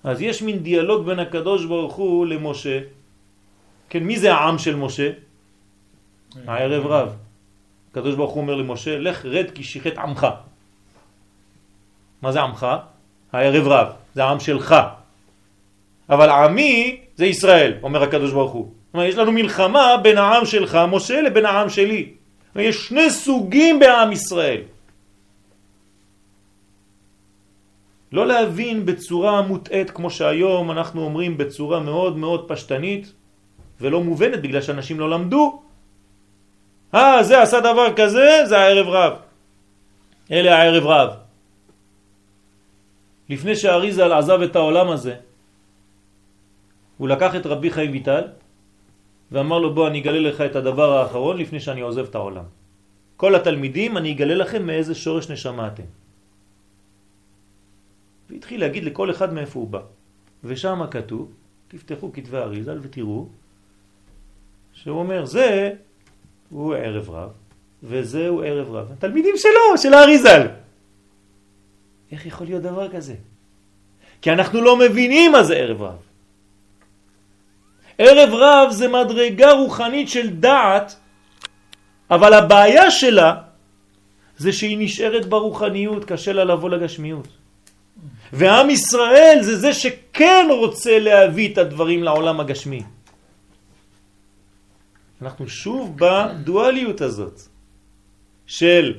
אז יש מין דיאלוג בין הקדוש ברוך הוא למשה. כן, מי זה העם של משה? הערב רב. הקדוש ברוך הוא אומר למשה, לך רד כי שיחת עמך. מה זה עמך? הערב רב, זה העם שלך. אבל עמי זה ישראל, אומר הקדוש ברוך הוא. אומרת, יש לנו מלחמה בין העם שלך, משה, לבין העם שלי. יש שני סוגים בעם ישראל. לא להבין בצורה מוטעת כמו שהיום אנחנו אומרים בצורה מאוד מאוד פשטנית ולא מובנת בגלל שאנשים לא למדו אה, זה עשה דבר כזה, זה הערב רב. אלה הערב רב. לפני שהאריזל עזב את העולם הזה, הוא לקח את רבי חיים ויטל ואמר לו בוא אני אגלה לך את הדבר האחרון לפני שאני עוזב את העולם. כל התלמידים אני אגלה לכם מאיזה שורש נשמה אתם. והתחיל להגיד לכל אחד מאיפה הוא בא. ושם כתוב, תפתחו כתבי אריזל ותראו, שהוא אומר זה הוא ערב רב, וזהו ערב רב. התלמידים שלו, של האריזל. איך יכול להיות דבר כזה? כי אנחנו לא מבינים מה זה ערב רב. ערב רב זה מדרגה רוחנית של דעת, אבל הבעיה שלה זה שהיא נשארת ברוחניות, קשה לה לבוא לגשמיות. ועם ישראל זה זה שכן רוצה להביא את הדברים לעולם הגשמי. אנחנו שוב בדואליות הזאת של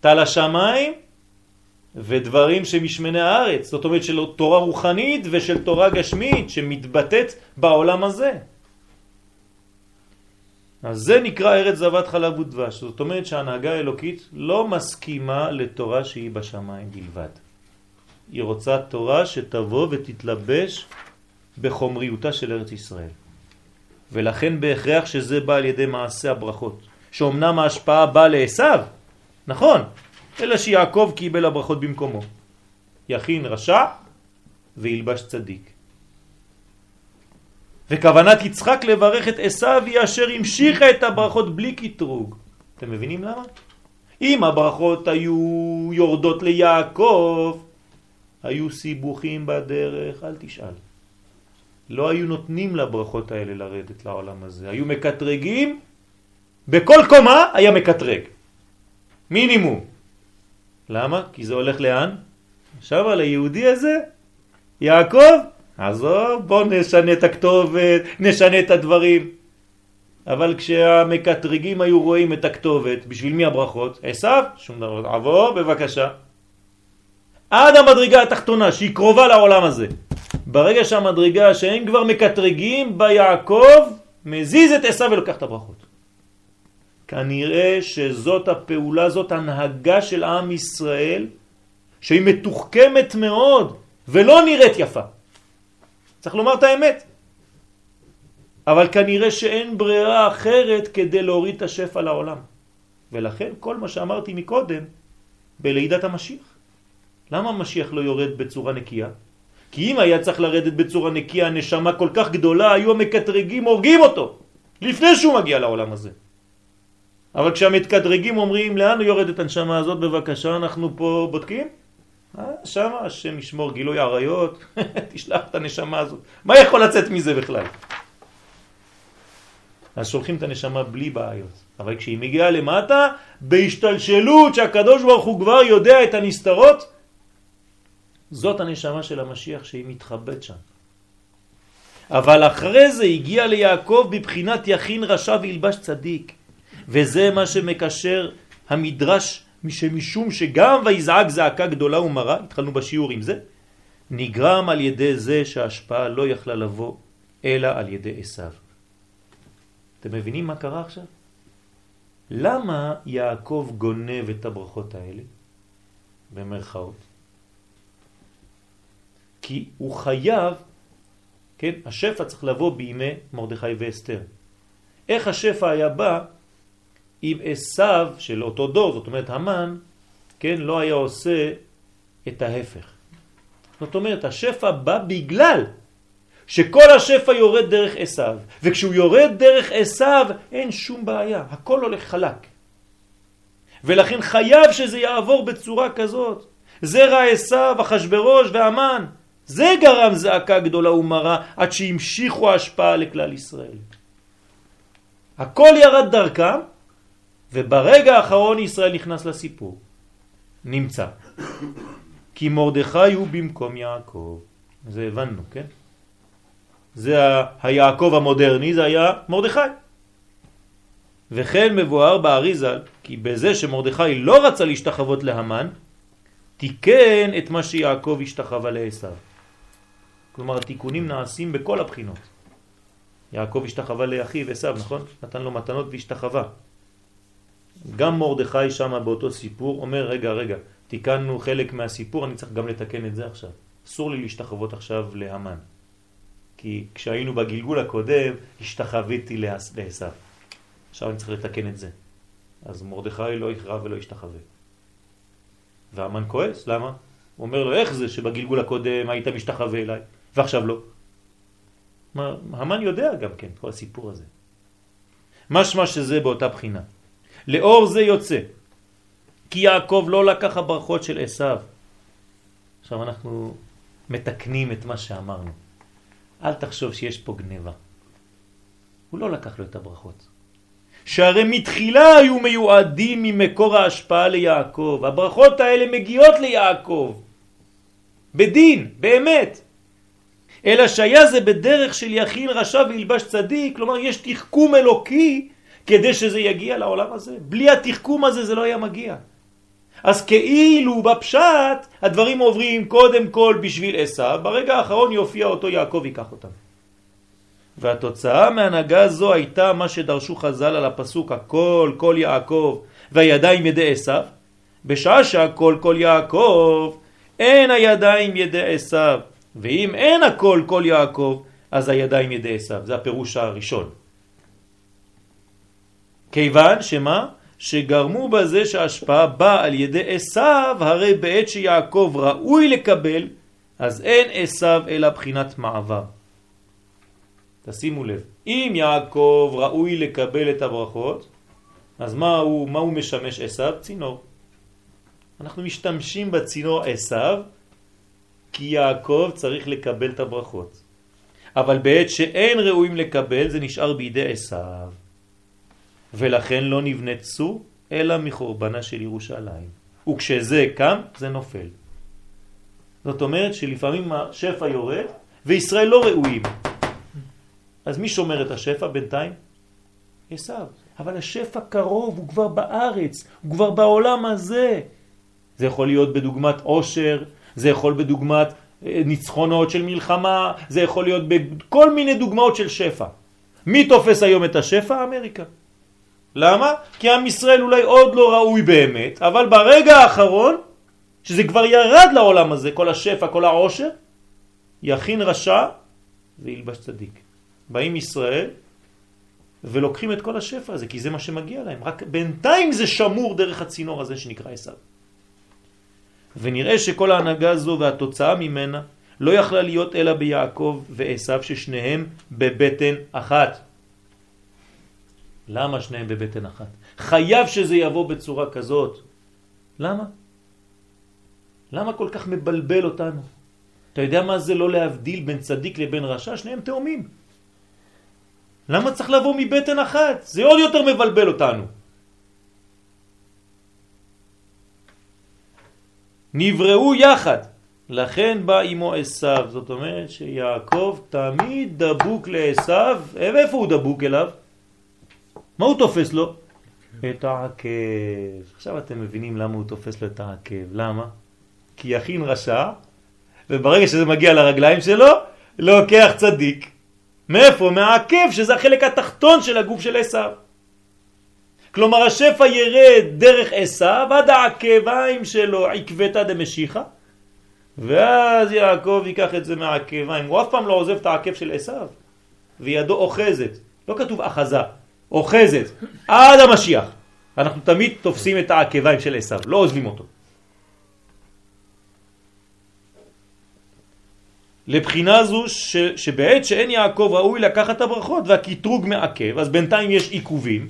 תל השמיים ודברים שמשמני הארץ, זאת אומרת של תורה רוחנית ושל תורה גשמית שמתבטאת בעולם הזה. אז זה נקרא ארץ זבת חלב ודבש, זאת אומרת שההנהגה האלוקית לא מסכימה לתורה שהיא בשמיים בלבד. היא רוצה תורה שתבוא ותתלבש בחומריותה של ארץ ישראל. ולכן בהכרח שזה בא על ידי מעשה הברכות. שאומנם ההשפעה באה לעשו, נכון, אלא שיעקב קיבל הברכות במקומו. יכין רשע וילבש צדיק. וכוונת יצחק לברך את עשיו היא אשר המשיכה את הברכות בלי קטרוג. אתם מבינים למה? אם הברכות היו יורדות ליעקב, היו סיבוכים בדרך, אל תשאל. לא היו נותנים לברכות האלה לרדת לעולם הזה. היו מקטרגים, בכל קומה היה מקטרג. מינימום. למה? כי זה הולך לאן? עכשיו על היהודי הזה, יעקב, עזוב, בוא נשנה את הכתובת, נשנה את הדברים. אבל כשהמקטרגים היו רואים את הכתובת, בשביל מי הברכות? עשיו? שום דבר. עבור בבקשה. עד המדרגה התחתונה שהיא קרובה לעולם הזה. ברגע שהמדרגה שאין כבר מקטרגים, ביעקב מזיז את עשיו ולוקח את הברכות. כנראה שזאת הפעולה, זאת הנהגה של עם ישראל, שהיא מתוחכמת מאוד ולא נראית יפה. צריך לומר את האמת. אבל כנראה שאין ברירה אחרת כדי להוריד את השפע לעולם. ולכן כל מה שאמרתי מקודם בלידת המשיח. למה המשיח לא יורד בצורה נקייה? כי אם היה צריך לרדת בצורה נקייה, נשמה כל כך גדולה, היו המקטרגים הורגים אותו, לפני שהוא מגיע לעולם הזה. אבל כשהמתקדרגים אומרים, לאן הוא יורד את הנשמה הזאת, בבקשה, אנחנו פה בודקים? אה, שמה, השם ישמור גילוי עריות, תשלח את הנשמה הזאת. מה יכול לצאת מזה בכלל? אז שולחים את הנשמה בלי בעיות. אבל כשהיא מגיעה למטה, בהשתלשלות שהקדוש ברוך הוא כבר יודע את הנסתרות, זאת הנשמה של המשיח שהיא מתחבאת שם. אבל אחרי זה הגיע ליעקב בבחינת יכין רשע וילבש צדיק. וזה מה שמקשר המדרש משום שגם ויזעק זעקה גדולה ומרה, התחלנו בשיעור עם זה, נגרם על ידי זה שההשפעה לא יכלה לבוא אלא על ידי עשיו. אתם מבינים מה קרה עכשיו? למה יעקב גונב את הברכות האלה? במרכאות. כי הוא חייב, כן, השפע צריך לבוא בימי מרדכי ואסתר. איך השפע היה בא אם עשיו של אותו דור, זאת אומרת המן, כן, לא היה עושה את ההפך. זאת אומרת, השפע בא בגלל שכל השפע יורד דרך עשיו, וכשהוא יורד דרך עשיו אין שום בעיה, הכל הולך חלק. ולכן חייב שזה יעבור בצורה כזאת. זרע עשיו, אחשוורוש והמן. זה גרם זעקה גדולה ומרה עד שהמשיכו ההשפעה לכלל ישראל. הכל ירד דרכם, וברגע האחרון ישראל נכנס לסיפור. נמצא. כי מרדכי הוא במקום יעקב. זה הבנו, כן? זה היעקב המודרני, זה היה מרדכי. וכן מבואר באריזל, כי בזה שמרדכי לא רצה להשתחוות להמן, תיקן את מה שיעקב השתחווה לעשיו. כלומר, התיקונים נעשים בכל הבחינות. יעקב השתחווה לאחיו עשיו, נכון? נתן לו מתנות והשתחווה. גם מרדכי שם באותו סיפור אומר, רגע, רגע, תיקנו חלק מהסיפור, אני צריך גם לתקן את זה עכשיו. אסור לי להשתחוות עכשיו להמן. כי כשהיינו בגלגול הקודם, השתחוויתי לעשיו. עכשיו אני צריך לתקן את זה. אז מרדכי לא יכרע ולא ישתחווה. והמן כועס, למה? הוא אומר לו, איך זה שבגלגול הקודם היית משתחווה אליי, ועכשיו לא? המן יודע גם כן, כל הסיפור הזה. משמע שזה באותה בחינה. לאור זה יוצא, כי יעקב לא לקח הברכות של עשיו. עכשיו אנחנו מתקנים את מה שאמרנו. אל תחשוב שיש פה גניבה. הוא לא לקח לו את הברכות. שהרי מתחילה היו מיועדים ממקור ההשפעה ליעקב. הברכות האלה מגיעות ליעקב. בדין, באמת. אלא שהיה זה בדרך של יכין רשע וילבש צדיק, כלומר יש תחכום אלוקי כדי שזה יגיע לעולם הזה. בלי התחכום הזה זה לא היה מגיע. אז כאילו בפשט הדברים עוברים קודם כל בשביל עשיו, ברגע האחרון יופיע אותו יעקב ייקח אותם. והתוצאה מהנהגה זו הייתה מה שדרשו חז"ל על הפסוק הכל כל יעקב והידיים ידי עשיו, בשעה שהכל כל יעקב אין הידיים ידי עשיו, ואם אין הכל כל יעקב אז הידיים ידי עשיו, זה הפירוש הראשון. כיוון שמה? שגרמו בזה שההשפעה באה על ידי עשיו, הרי בעת שיעקב ראוי לקבל, אז אין עשיו אלא בחינת מעבר. תשימו לב, אם יעקב ראוי לקבל את הברכות, אז מה הוא, מה הוא משמש עשיו? צינור. אנחנו משתמשים בצינור עשיו, כי יעקב צריך לקבל את הברכות. אבל בעת שאין ראויים לקבל, זה נשאר בידי עשיו. ולכן לא נבנה צור, אלא מחורבנה של ירושלים. וכשזה קם, זה נופל. זאת אומרת שלפעמים השפע יורד, וישראל לא ראויים. אז מי שומר את השפע בינתיים? עשיו. אבל השפע קרוב, הוא כבר בארץ, הוא כבר בעולם הזה. זה יכול להיות בדוגמת עושר, זה יכול בדוגמת אה, ניצחונות של מלחמה, זה יכול להיות בכל מיני דוגמאות של שפע. מי תופס היום את השפע? אמריקה. למה? כי עם ישראל אולי עוד לא ראוי באמת, אבל ברגע האחרון, שזה כבר ירד לעולם הזה, כל השפע, כל העושר, יכין רשע וילבש צדיק. באים ישראל ולוקחים את כל השפע הזה, כי זה מה שמגיע להם. רק בינתיים זה שמור דרך הצינור הזה שנקרא עשיו. ונראה שכל ההנהגה הזו והתוצאה ממנה לא יכלה להיות אלא ביעקב ועשיו ששניהם בבטן אחת. למה שניהם בבטן אחת? חייב שזה יבוא בצורה כזאת. למה? למה כל כך מבלבל אותנו? אתה יודע מה זה לא להבדיל בין צדיק לבין רשע? שניהם תאומים. למה צריך לבוא מבטן אחת? זה עוד יותר מבלבל אותנו. נבראו יחד, לכן בא עמו עשיו, זאת אומרת שיעקב תמיד דבוק לעשיו, ואיפה הוא דבוק אליו? מה הוא תופס לו? את העקב. עכשיו אתם מבינים למה הוא תופס לו את העקב. למה? כי יכין רשע, וברגע שזה מגיע לרגליים שלו, לוקח צדיק. מאיפה? מהעקב, שזה החלק התחתון של הגוף של עשיו. כלומר השפע ירד דרך עשיו עד העקביים שלו, עקבתא דמשיחא, ואז יעקב ייקח את זה מהעקביים. הוא אף פעם לא עוזב את העקב של עשיו, וידו אוחזת. לא כתוב אחזה, אוחזת עד המשיח. אנחנו תמיד תופסים את העקביים של עשיו, לא עוזבים אותו. לבחינה זו ש, שבעת שאין יעקב ראוי לקחת הברכות והקטרוג מעכב, אז בינתיים יש עיכובים,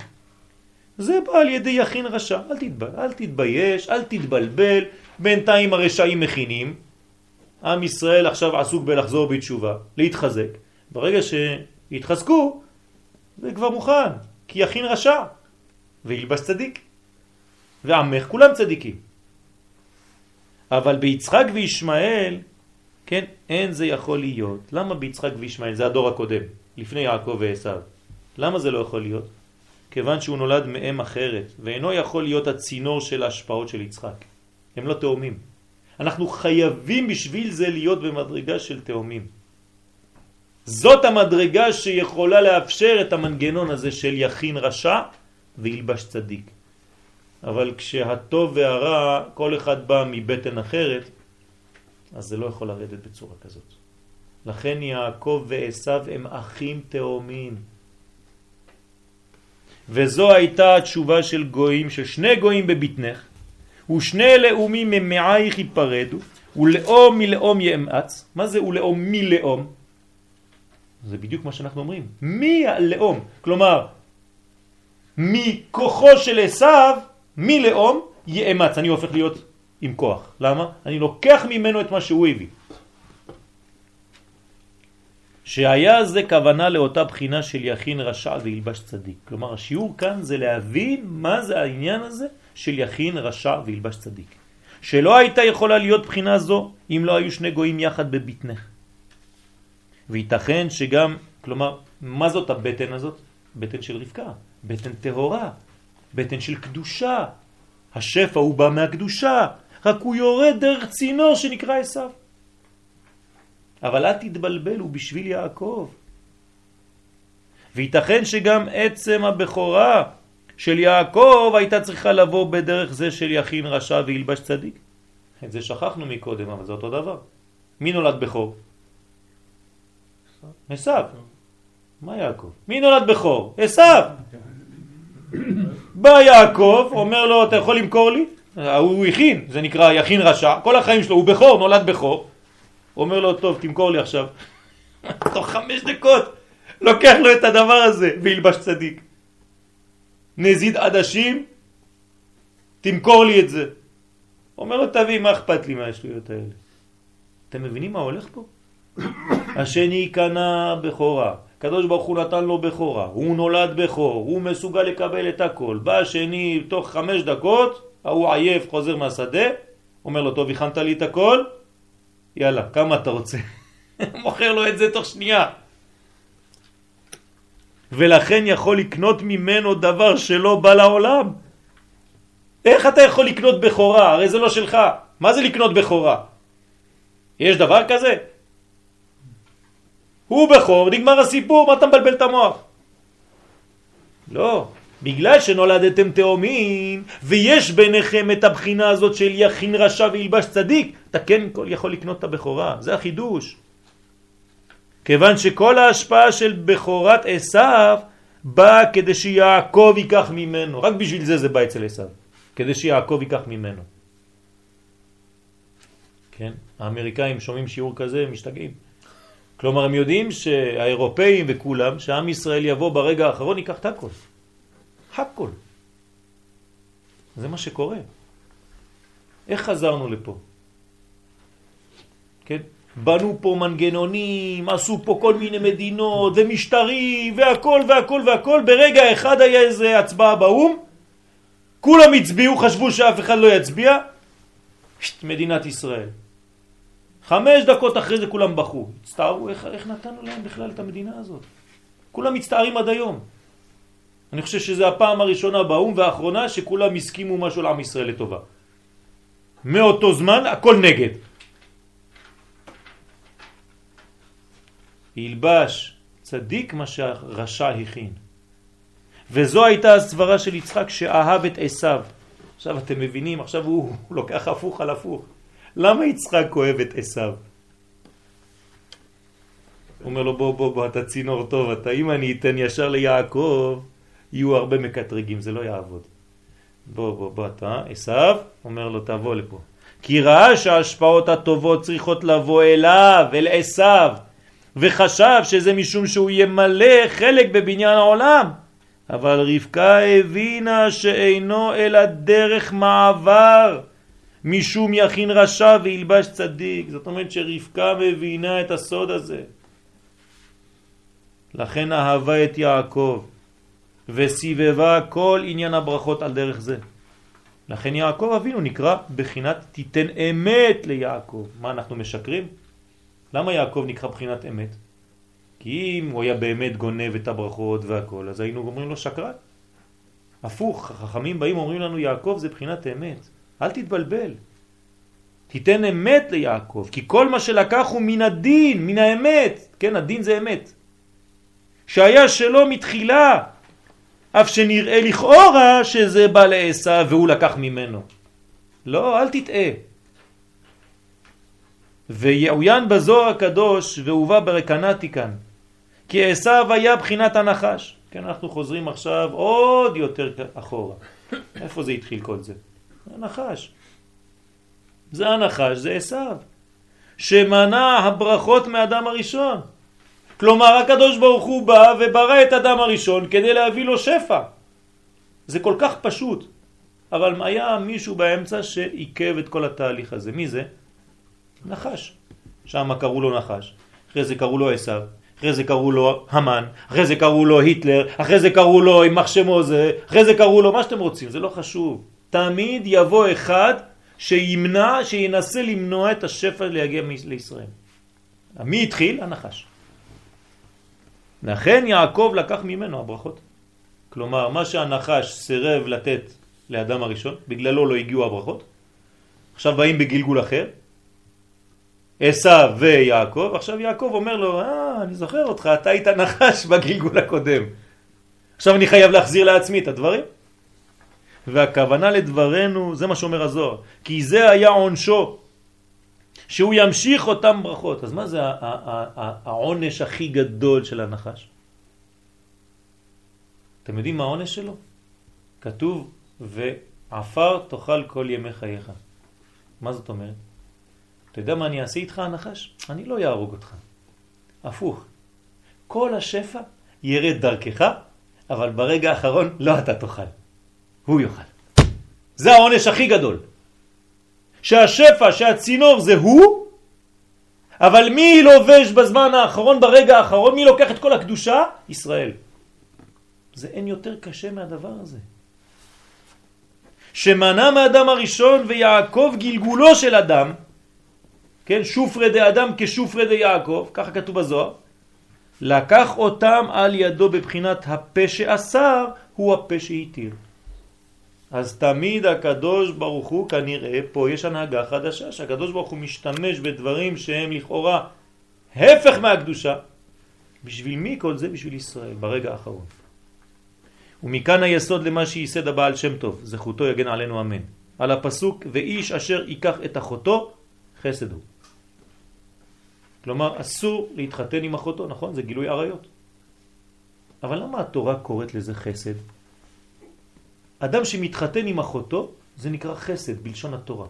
זה בא על ידי יכין רשע. אל, תתב... אל תתבייש, אל תתבלבל, בינתיים הרשעים מכינים, עם ישראל עכשיו עסוק בלחזור בתשובה, להתחזק. ברגע שהתחזקו, זה כבר מוכן, כי יכין רשע, וילבש צדיק. ועמך כולם צדיקים. אבל ביצחק וישמעאל כן, אין זה יכול להיות. למה ביצחק וישמעאל? זה הדור הקודם, לפני יעקב ועשיו. למה זה לא יכול להיות? כיוון שהוא נולד מאם אחרת, ואינו יכול להיות הצינור של ההשפעות של יצחק. הם לא תאומים. אנחנו חייבים בשביל זה להיות במדרגה של תאומים. זאת המדרגה שיכולה לאפשר את המנגנון הזה של יכין רשע וילבש צדיק. אבל כשהטוב והרע, כל אחד בא מבטן אחרת, אז זה לא יכול לרדת בצורה כזאת. לכן יעקב ועשיו הם אחים תאומים. וזו הייתה התשובה של גויים, של שני גויים בבטנך, ושני לאומים ממעייך ייפרדו, ולאום מלאום יאמץ. מה זה ולאום מלאום? זה בדיוק מה שאנחנו אומרים. מי הלאום? כלומר, מכוחו של עשיו, מלאום יאמץ. אני הופך להיות עם כוח. למה? אני לוקח ממנו את מה שהוא הביא. שהיה זה כוונה לאותה בחינה של יכין רשע וילבש צדיק. כלומר, השיעור כאן זה להבין מה זה העניין הזה של יכין רשע וילבש צדיק. שלא הייתה יכולה להיות בחינה זו אם לא היו שני גויים יחד בבטנך. וייתכן שגם, כלומר, מה זאת הבטן הזאת? בטן של רבקה, בטן טהורה, בטן של קדושה. השפע הוא בא מהקדושה, רק הוא יורד דרך צינור שנקרא עשיו. אבל אל תתבלבל, הוא בשביל יעקב. וייתכן שגם עצם הבכורה של יעקב הייתה צריכה לבוא בדרך זה של יכין רשע וילבש צדיק. את זה שכחנו מקודם, אבל זה אותו דבר. מי נולד בכור? עשיו. מה יעקב? מי נולד בכור? עשיו. בא יעקב, אומר לו, אתה יכול למכור לי? הוא הכין, זה נקרא יכין רשע, כל החיים שלו, הוא בכור, נולד בכור. אומר לו, טוב, תמכור לי עכשיו. תוך חמש דקות לוקח לו את הדבר הזה וילבש צדיק. נזיד עדשים, תמכור לי את זה. אומר לו, תביא, מה אכפת לי מהשטויות האלה? אתם מבינים מה הולך פה? השני קנה בכורה, קדוש ברוך הוא נתן לו בכורה, הוא נולד בכור, הוא מסוגל לקבל את הכל. בא השני תוך חמש דקות, ההוא עייף, חוזר מהשדה, אומר לו, טוב, הכנת לי את הכל? יאללה, כמה אתה רוצה? מוכר לו את זה תוך שנייה. ולכן יכול לקנות ממנו דבר שלא בא לעולם. איך אתה יכול לקנות בכורה? הרי זה לא שלך. מה זה לקנות בכורה? יש דבר כזה? הוא בכור, נגמר הסיפור, מה אתה מבלבל את המוח? לא, בגלל שנולדתם תאומים ויש ביניכם את הבחינה הזאת של יכין רשע וילבש צדיק, אתה כן יכול לקנות את הבכורה, זה החידוש. כיוון שכל ההשפעה של בכורת עשיו באה כדי שיעקב ייקח ממנו, רק בשביל זה זה בא אצל עשיו, כדי שיעקב ייקח ממנו. כן, האמריקאים שומעים שיעור כזה, משתגעים. כלומר, הם יודעים שהאירופאים וכולם, שעם ישראל יבוא ברגע האחרון, ייקח את הכל. הכל. זה מה שקורה. איך חזרנו לפה? כן? בנו פה מנגנונים, עשו פה כל מיני מדינות ומשטרים והכל והכל והכל, ברגע אחד היה איזה הצבעה באו"ם, כולם הצביעו, חשבו שאף אחד לא יצביע, מדינת ישראל. חמש דקות אחרי זה כולם בכו, הצטערו, איך, איך נתנו להם בכלל את המדינה הזאת? כולם מצטערים עד היום. אני חושב שזה הפעם הראשונה באו"ם והאחרונה שכולם הסכימו משהו לעם ישראל לטובה. מאותו זמן הכל נגד. ילבש צדיק מה שהרשע הכין. וזו הייתה הסברה של יצחק שאהב את עשיו. עכשיו אתם מבינים, עכשיו הוא, הוא לוקח הפוך על הפוך. למה יצחק אוהב את עשיו? הוא אומר לו בוא בוא בוא אתה צינור טוב, אתה אם אני אתן ישר ליעקב יהיו הרבה מקטרגים, זה לא יעבוד. בוא בוא בוא אתה, עשיו, אומר לו תבוא לפה. כי ראה שההשפעות הטובות צריכות לבוא אליו, אל עשיו, וחשב שזה משום שהוא ימלא חלק בבניין העולם. אבל רבקה הבינה שאינו אלא דרך מעבר, משום יכין רשע וילבש צדיק. זאת אומרת שרבקה מבינה את הסוד הזה. לכן אהבה את יעקב, וסיבבה כל עניין הברכות על דרך זה. לכן יעקב אבינו נקרא בחינת תיתן אמת ליעקב. מה אנחנו משקרים? למה יעקב נקרא בחינת אמת? כי אם הוא היה באמת גונב את הברכות והכל, אז היינו אומרים לו שקרן. הפוך, החכמים באים אומרים לנו יעקב זה בחינת אמת. אל תתבלבל. תיתן אמת ליעקב, כי כל מה שלקח הוא מן הדין, מן האמת. כן, הדין זה אמת. שהיה שלו מתחילה, אף שנראה לכאורה שזה בא לעשה והוא לקח ממנו. לא, אל תטעה. ויעוין בזוהר הקדוש והובא ברקנתי כאן כי עשיו היה בחינת הנחש כן אנחנו חוזרים עכשיו עוד יותר אחורה איפה זה התחיל כל זה? הנחש זה הנחש, זה עשיו שמנע הברכות מאדם הראשון כלומר הקדוש ברוך הוא בא וברא את אדם הראשון כדי להביא לו שפע זה כל כך פשוט אבל היה מישהו באמצע שעיכב את כל התהליך הזה מי זה? נחש. שם קראו לו נחש. אחרי זה קראו לו עשיו. אחרי זה קראו לו המן, אחרי זה קראו לו היטלר, אחרי זה קראו לו יימח שמו זה, אחרי זה קראו לו מה שאתם רוצים, זה לא חשוב. תמיד יבוא אחד שימנע, שינסה למנוע את השפע להגיע לישראל. מי התחיל? הנחש. לכן יעקב לקח ממנו הברכות. כלומר, מה שהנחש סירב לתת לאדם הראשון, בגללו לא הגיעו הברכות, עכשיו באים בגלגול אחר, עשיו ויעקב, עכשיו יעקב אומר לו, אה, אני זוכר אותך, אתה היית נחש בגלגול הקודם. עכשיו אני חייב להחזיר לעצמי את הדברים. והכוונה לדברנו, זה מה שאומר הזוהר, כי זה היה עונשו, שהוא ימשיך אותם ברכות. אז מה זה העונש הכי גדול של הנחש? אתם יודעים מה העונש שלו? כתוב, ועפר תאכל כל ימי חייך. מה זאת אומרת? אתה יודע מה אני אעשה איתך הנחש? אני לא יהרוג אותך. הפוך. כל השפע ירד דרכך, אבל ברגע האחרון לא אתה תאכל. הוא יאכל. זה העונש הכי גדול. שהשפע, שהצינור זה הוא, אבל מי לובש בזמן האחרון, ברגע האחרון, מי לוקח את כל הקדושה? ישראל. זה אין יותר קשה מהדבר הזה. שמנע מאדם הראשון ויעקב גלגולו של אדם, כן, שופרי אדם כשופרי יעקב, ככה כתוב בזוהר, לקח אותם על ידו בבחינת הפה שאסר הוא הפה שהתיר. אז תמיד הקדוש ברוך הוא כנראה פה יש הנהגה חדשה שהקדוש ברוך הוא משתמש בדברים שהם לכאורה הפך מהקדושה בשביל מי כל זה? בשביל ישראל ברגע האחרון ומכאן היסוד למה שייסד הבעל שם טוב זכותו יגן עלינו אמן על הפסוק ואיש אשר ייקח את אחותו חסד הוא כלומר אסור להתחתן עם אחותו נכון? זה גילוי עריות אבל למה התורה קוראת לזה חסד? אדם שמתחתן עם אחותו, זה נקרא חסד בלשון התורה.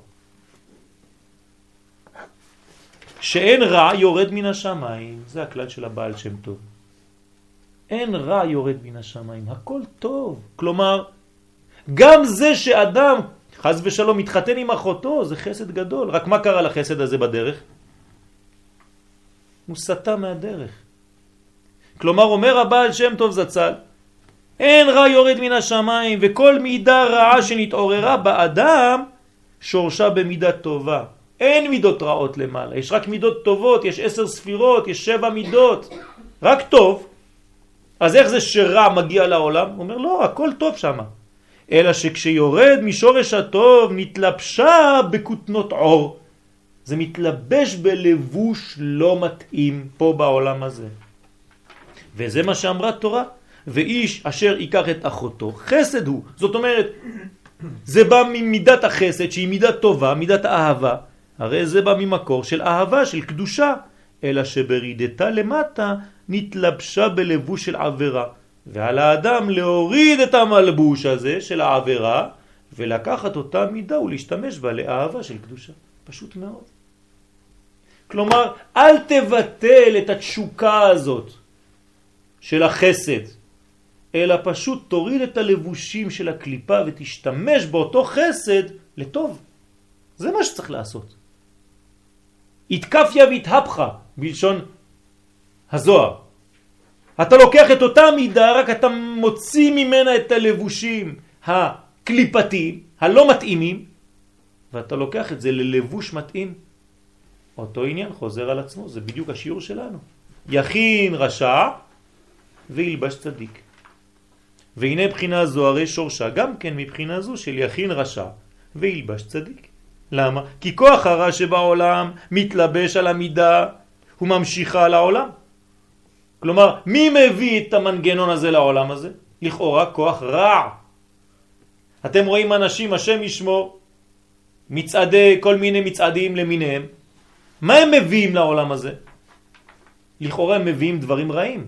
שאין רע יורד מן השמיים, זה הכלל של הבעל שם טוב. אין רע יורד מן השמיים, הכל טוב. כלומר, גם זה שאדם, חז ושלום, מתחתן עם אחותו, זה חסד גדול. רק מה קרה לחסד הזה בדרך? הוא סטה מהדרך. כלומר, אומר הבעל שם טוב זצ"ל, אין רע יורד מן השמיים, וכל מידה רעה שנתעוררה באדם, שורשה במידה טובה. אין מידות רעות למעלה, יש רק מידות טובות, יש עשר ספירות, יש שבע מידות, רק טוב. אז איך זה שרע מגיע לעולם? הוא אומר, לא, הכל טוב שם. אלא שכשיורד משורש הטוב נתלבשה בכותנות עור. זה מתלבש בלבוש לא מתאים פה בעולם הזה. וזה מה שאמרה תורה. ואיש אשר ייקח את אחותו, חסד הוא. זאת אומרת, זה בא ממידת החסד שהיא מידה טובה, מידת האהבה. הרי זה בא ממקור של אהבה, של קדושה. אלא שברידתה למטה נתלבשה בלבוש של עבירה. ועל האדם להוריד את המלבוש הזה של העבירה ולקחת אותה מידה ולהשתמש בה לאהבה של קדושה. פשוט מאוד. כלומר, אל תבטל את התשוקה הזאת של החסד, אלא פשוט תוריד את הלבושים של הקליפה ותשתמש באותו חסד לטוב. זה מה שצריך לעשות. התקפיה והתהפכה בלשון הזוהר. אתה לוקח את אותה מידה, רק אתה מוציא ממנה את הלבושים הקליפתיים, הלא מתאימים, ואתה לוקח את זה ללבוש מתאים. אותו עניין חוזר על עצמו, זה בדיוק השיעור שלנו. יכין רשע וילבש צדיק. והנה בחינה זו הרי שורשה גם כן מבחינה זו של יכין רשע וילבש צדיק. למה? כי כוח הרע שבעולם מתלבש על המידה וממשיכה העולם. כלומר, מי מביא את המנגנון הזה לעולם הזה? לכאורה כוח רע. אתם רואים אנשים, השם ישמור, מצעדי, כל מיני מצעדים למיניהם. מה הם מביאים לעולם הזה? לכאורה הם מביאים דברים רעים.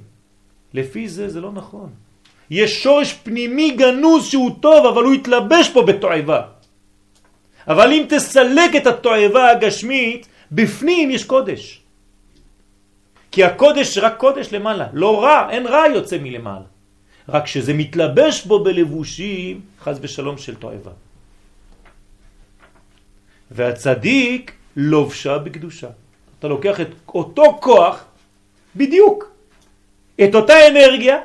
לפי זה זה לא נכון. יש שורש פנימי גנוז שהוא טוב, אבל הוא יתלבש פה בתועבה. אבל אם תסלק את התועבה הגשמית, בפנים יש קודש. כי הקודש רק קודש למעלה, לא רע, אין רע יוצא מלמעלה. רק שזה מתלבש בו בלבושים, חז ושלום של תועבה. והצדיק לובשה בקדושה. אתה לוקח את אותו כוח, בדיוק, את אותה אנרגיה,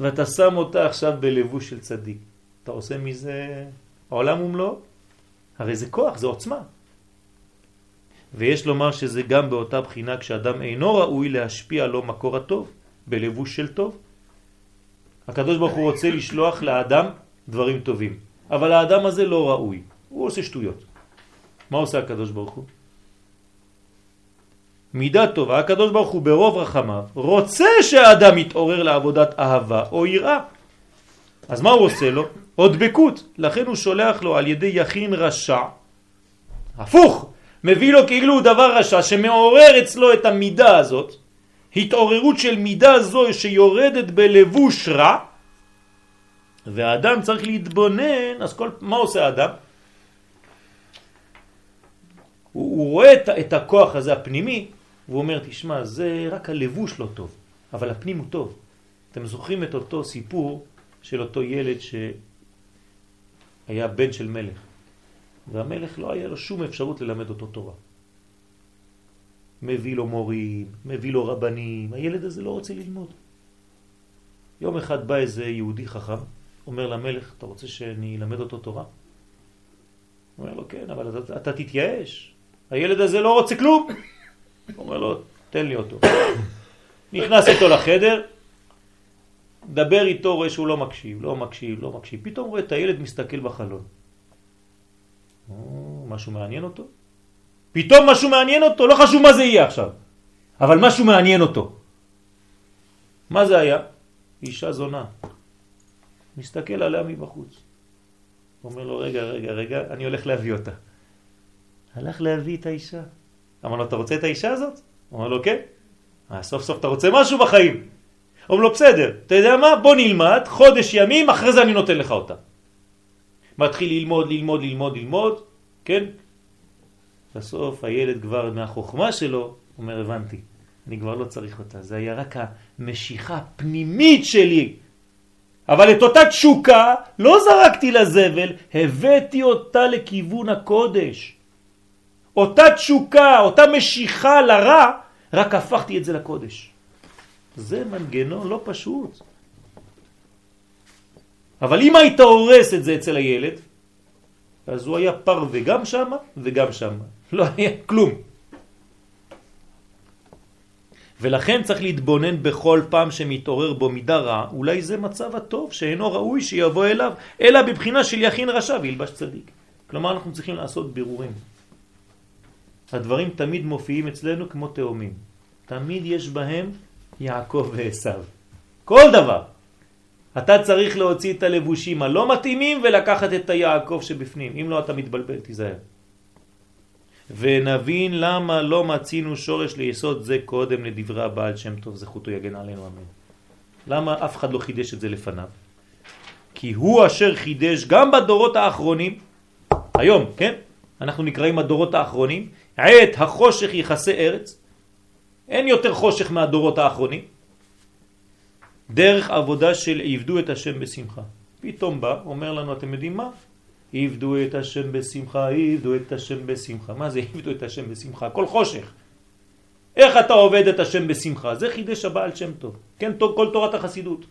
ואתה שם אותה עכשיו בלבוש של צדיק. אתה עושה מזה עולם ומלואו? הרי זה כוח, זה עוצמה. ויש לומר שזה גם באותה בחינה כשאדם אינו ראוי להשפיע לו מקור הטוב, בלבוש של טוב. הקדוש ברוך הוא רוצה לשלוח לאדם דברים טובים, אבל האדם הזה לא ראוי, הוא עושה שטויות. מה עושה הקדוש ברוך הוא? מידה טובה, הקדוש ברוך הוא ברוב רחמיו רוצה שהאדם יתעורר לעבודת אהבה או יראה. אז מה הוא עושה לו? עוד בקות, לכן הוא שולח לו על ידי יכין רשע, הפוך, מביא לו כאילו דבר רשע שמעורר אצלו את המידה הזאת, התעוררות של מידה זו שיורדת בלבוש רע, והאדם צריך להתבונן, אז כל, מה עושה האדם? הוא, הוא רואה את, את הכוח הזה הפנימי, והוא אומר, תשמע, זה רק הלבוש לא טוב, אבל הפנים הוא טוב. אתם זוכרים את אותו סיפור של אותו ילד שהיה בן של מלך, והמלך לא היה לו שום אפשרות ללמד אותו תורה. מביא לו מורים, מביא לו רבנים, הילד הזה לא רוצה ללמוד. יום אחד בא איזה יהודי חכם, אומר למלך, אתה רוצה שאני אלמד אותו תורה? הוא אומר לו, כן, אבל אתה, אתה תתייאש, הילד הזה לא רוצה כלום. אומר לו, תן לי אותו. נכנס איתו לחדר, דבר איתו, רואה שהוא לא מקשיב, לא מקשיב, לא מקשיב. פתאום רואה את הילד מסתכל בחלון. משהו מעניין אותו? פתאום משהו מעניין אותו, לא חשוב מה זה יהיה עכשיו, אבל משהו מעניין אותו. מה זה היה? אישה זונה. מסתכל עליה מבחוץ. אומר לו, רגע, רגע, רגע, אני הולך להביא אותה. הלך להביא את האישה. אמר לו, אתה רוצה את האישה הזאת? אמר לו, כן. אה, סוף סוף אתה רוצה משהו בחיים. אומר לו, בסדר, אתה יודע מה? בוא נלמד, חודש ימים, אחרי זה אני נותן לך אותה. מתחיל ללמוד, ללמוד, ללמוד, ללמוד, כן? בסוף הילד כבר מהחוכמה שלו אומר, הבנתי, אני כבר לא צריך אותה, זה היה רק המשיכה הפנימית שלי. אבל את אותה תשוקה לא זרקתי לזבל, הבאתי אותה לכיוון הקודש. אותה תשוקה, אותה משיכה לרע, רק הפכתי את זה לקודש. זה מנגנון לא פשוט. אבל אם היית הורס את זה אצל הילד, אז הוא היה פרווה גם שם וגם שם. לא היה כלום. ולכן צריך להתבונן בכל פעם שמתעורר בו מידה רע, אולי זה מצב הטוב שאינו ראוי שיבוא אליו, אלא בבחינה של יכין רשע וילבש צדיק. כלומר אנחנו צריכים לעשות בירורים. הדברים תמיד מופיעים אצלנו כמו תאומים. תמיד יש בהם יעקב ועשיו. כל דבר. אתה צריך להוציא את הלבושים הלא מתאימים ולקחת את היעקב שבפנים. אם לא אתה מתבלבל, תיזהר. ונבין למה לא מצינו שורש ליסוד זה קודם לדברי הבעל שם טוב זכותו יגן עלינו אמן. למה אף אחד לא חידש את זה לפניו? כי הוא אשר חידש גם בדורות האחרונים, היום, כן? אנחנו נקראים הדורות האחרונים, עת החושך יחסי ארץ, אין יותר חושך מהדורות האחרונים, דרך עבודה של עבדו את השם בשמחה. פתאום בא, אומר לנו, אתם יודעים מה? עבדו את השם בשמחה, עבדו את השם בשמחה. מה זה עבדו את השם בשמחה? כל חושך. איך אתה עובד את השם בשמחה? זה חידש הבעל שם טוב. כן, כל תורת החסידות.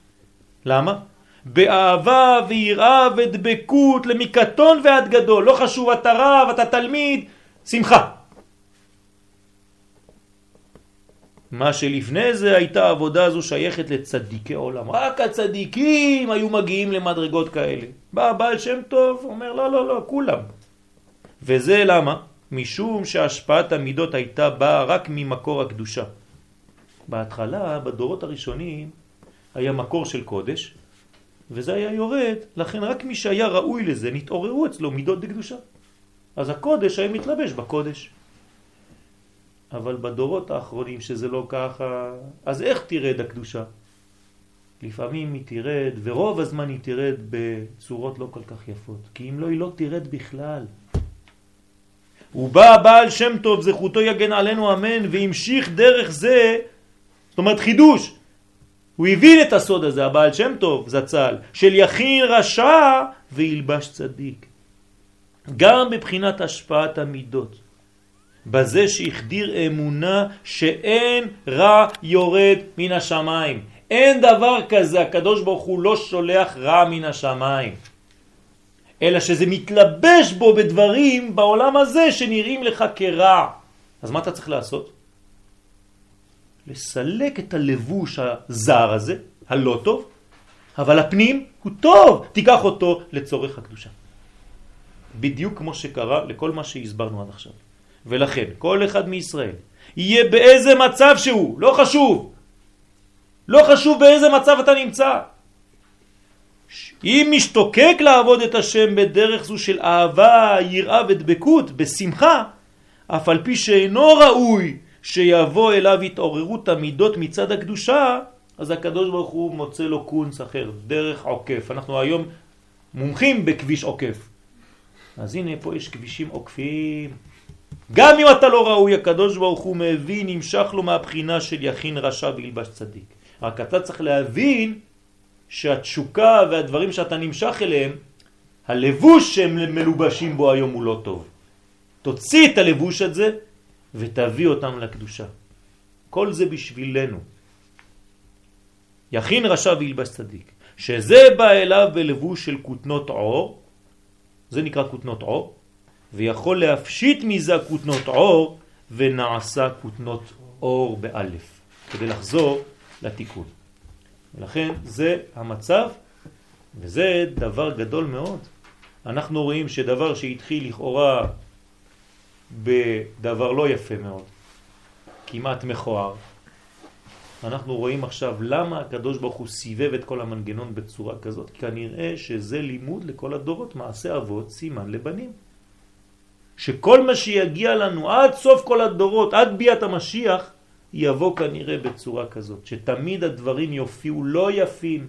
למה? באהבה ויראה ודבקות למקטון ועד גדול. לא חשוב אתה רב, אתה תלמיד, שמחה. מה שלפני זה הייתה עבודה הזו שייכת לצדיקי עולם. רק הצדיקים היו מגיעים למדרגות כאלה. בא בעל שם טוב, אומר לא, לא, לא, כולם. וזה למה? משום שהשפעת המידות הייתה באה רק ממקור הקדושה. בהתחלה, בדורות הראשונים, היה מקור של קודש, וזה היה יורד, לכן רק מי שהיה ראוי לזה, נתעוררו אצלו מידות בקדושה. אז הקודש היה מתלבש בקודש. אבל בדורות האחרונים שזה לא ככה, אז איך תרד הקדושה? לפעמים היא תרד, ורוב הזמן היא תרד בצורות לא כל כך יפות, כי אם לא, היא לא תרד בכלל. הוא בא בעל שם טוב, זכותו יגן עלינו אמן, והמשיך דרך זה, זאת אומרת חידוש. הוא הבין את הסוד הזה, הבעל שם טוב, זצ"ל, של יכין רשע וילבש צדיק. גם בבחינת השפעת המידות. בזה שהחדיר אמונה שאין רע יורד מן השמיים. אין דבר כזה, הקדוש ברוך הוא לא שולח רע מן השמיים. אלא שזה מתלבש בו בדברים בעולם הזה שנראים לך כרע. אז מה אתה צריך לעשות? לסלק את הלבוש הזר הזה, הלא טוב, אבל הפנים הוא טוב, תיקח אותו לצורך הקדושה. בדיוק כמו שקרה לכל מה שהסברנו עד עכשיו. ולכן, כל אחד מישראל יהיה באיזה מצב שהוא, לא חשוב. לא חשוב באיזה מצב אתה נמצא. אם משתוקק לעבוד את השם בדרך זו של אהבה, יראה ודבקות, בשמחה, אף על פי שאינו ראוי שיבוא אליו התעוררות המידות מצד הקדושה, אז הקדוש ברוך הוא מוצא לו קונץ אחר, דרך עוקף. אנחנו היום מומחים בכביש עוקף. אז הנה פה יש כבישים עוקפים. גם אם אתה לא ראוי, הקדוש ברוך הוא מבין, נמשך לו מהבחינה של יכין רשע וילבש צדיק. רק אתה צריך להבין שהתשוקה והדברים שאתה נמשך אליהם, הלבוש שהם מלובשים בו היום הוא לא טוב. תוציא את הלבוש הזה ותביא אותם לקדושה. כל זה בשבילנו. יכין רשע וילבש צדיק. שזה בא אליו בלבוש של כותנות עור, זה נקרא כותנות עור, ויכול להפשיט מזה כותנות עור ונעשה כותנות אור באלף, כדי לחזור לתיקון. ולכן זה המצב, וזה דבר גדול מאוד. אנחנו רואים שדבר שהתחיל לכאורה בדבר לא יפה מאוד, כמעט מכוער, אנחנו רואים עכשיו למה הקדוש ברוך הוא סיבב את כל המנגנון בצורה כזאת. כנראה שזה לימוד לכל הדורות, מעשה אבות, סימן לבנים. שכל מה שיגיע לנו עד סוף כל הדורות, עד ביאת המשיח, יבוא כנראה בצורה כזאת, שתמיד הדברים יופיעו לא יפים,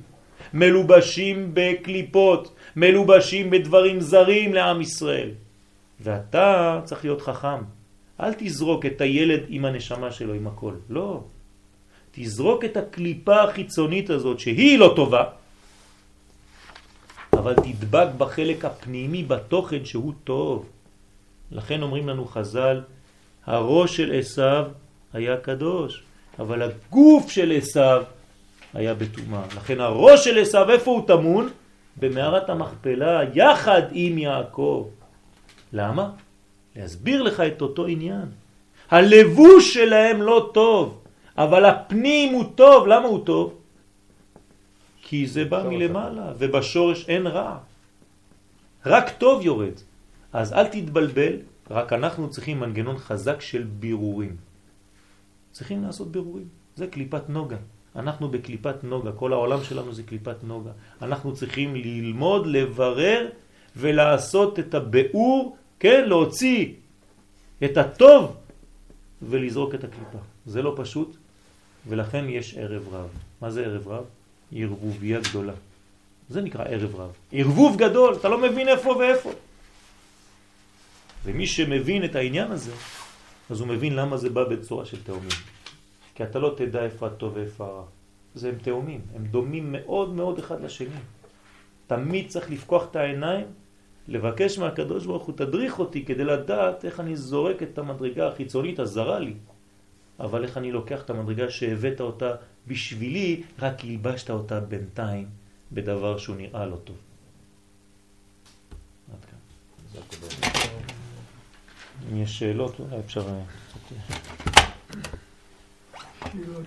מלובשים בקליפות, מלובשים בדברים זרים לעם ישראל. ואתה צריך להיות חכם. אל תזרוק את הילד עם הנשמה שלו, עם הכל. לא. תזרוק את הקליפה החיצונית הזאת, שהיא לא טובה, אבל תדבק בחלק הפנימי, בתוכן שהוא טוב. לכן אומרים לנו חז"ל, הראש של עשיו היה קדוש, אבל הגוף של עשיו היה בטומאה. לכן הראש של עשיו, איפה הוא תמון? במערת המכפלה, יחד עם יעקב. למה? להסביר לך את אותו עניין. הלבוש שלהם לא טוב, אבל הפנים הוא טוב. למה הוא טוב? כי זה בא מלמעלה, ובשורש אין רע. רק טוב יורד. אז אל תתבלבל, רק אנחנו צריכים מנגנון חזק של בירורים. צריכים לעשות בירורים. זה קליפת נוגה. אנחנו בקליפת נוגה, כל העולם שלנו זה קליפת נוגה. אנחנו צריכים ללמוד, לברר ולעשות את הביאור, כן, להוציא את הטוב ולזרוק את הקליפה. זה לא פשוט, ולכן יש ערב רב. מה זה ערב רב? ערבוביה גדולה. זה נקרא ערב רב. ערבוב גדול, אתה לא מבין איפה ואיפה. ומי שמבין את העניין הזה, אז הוא מבין למה זה בא בצורה של תאומים. כי אתה לא תדע איפה הטוב ואיפה הרע. זה הם תאומים, הם דומים מאוד מאוד אחד לשני. תמיד צריך לפקוח את העיניים, לבקש מהקדוש ברוך הוא, תדריך אותי כדי לדעת איך אני זורק את המדרגה החיצונית הזרה לי. אבל איך אני לוקח את המדרגה שהבאת אותה בשבילי, רק הלבשת אותה בינתיים בדבר שהוא נראה לא טוב. עד כאן. אם יש שאלות, אולי אפשר... אה. אה, שאלות.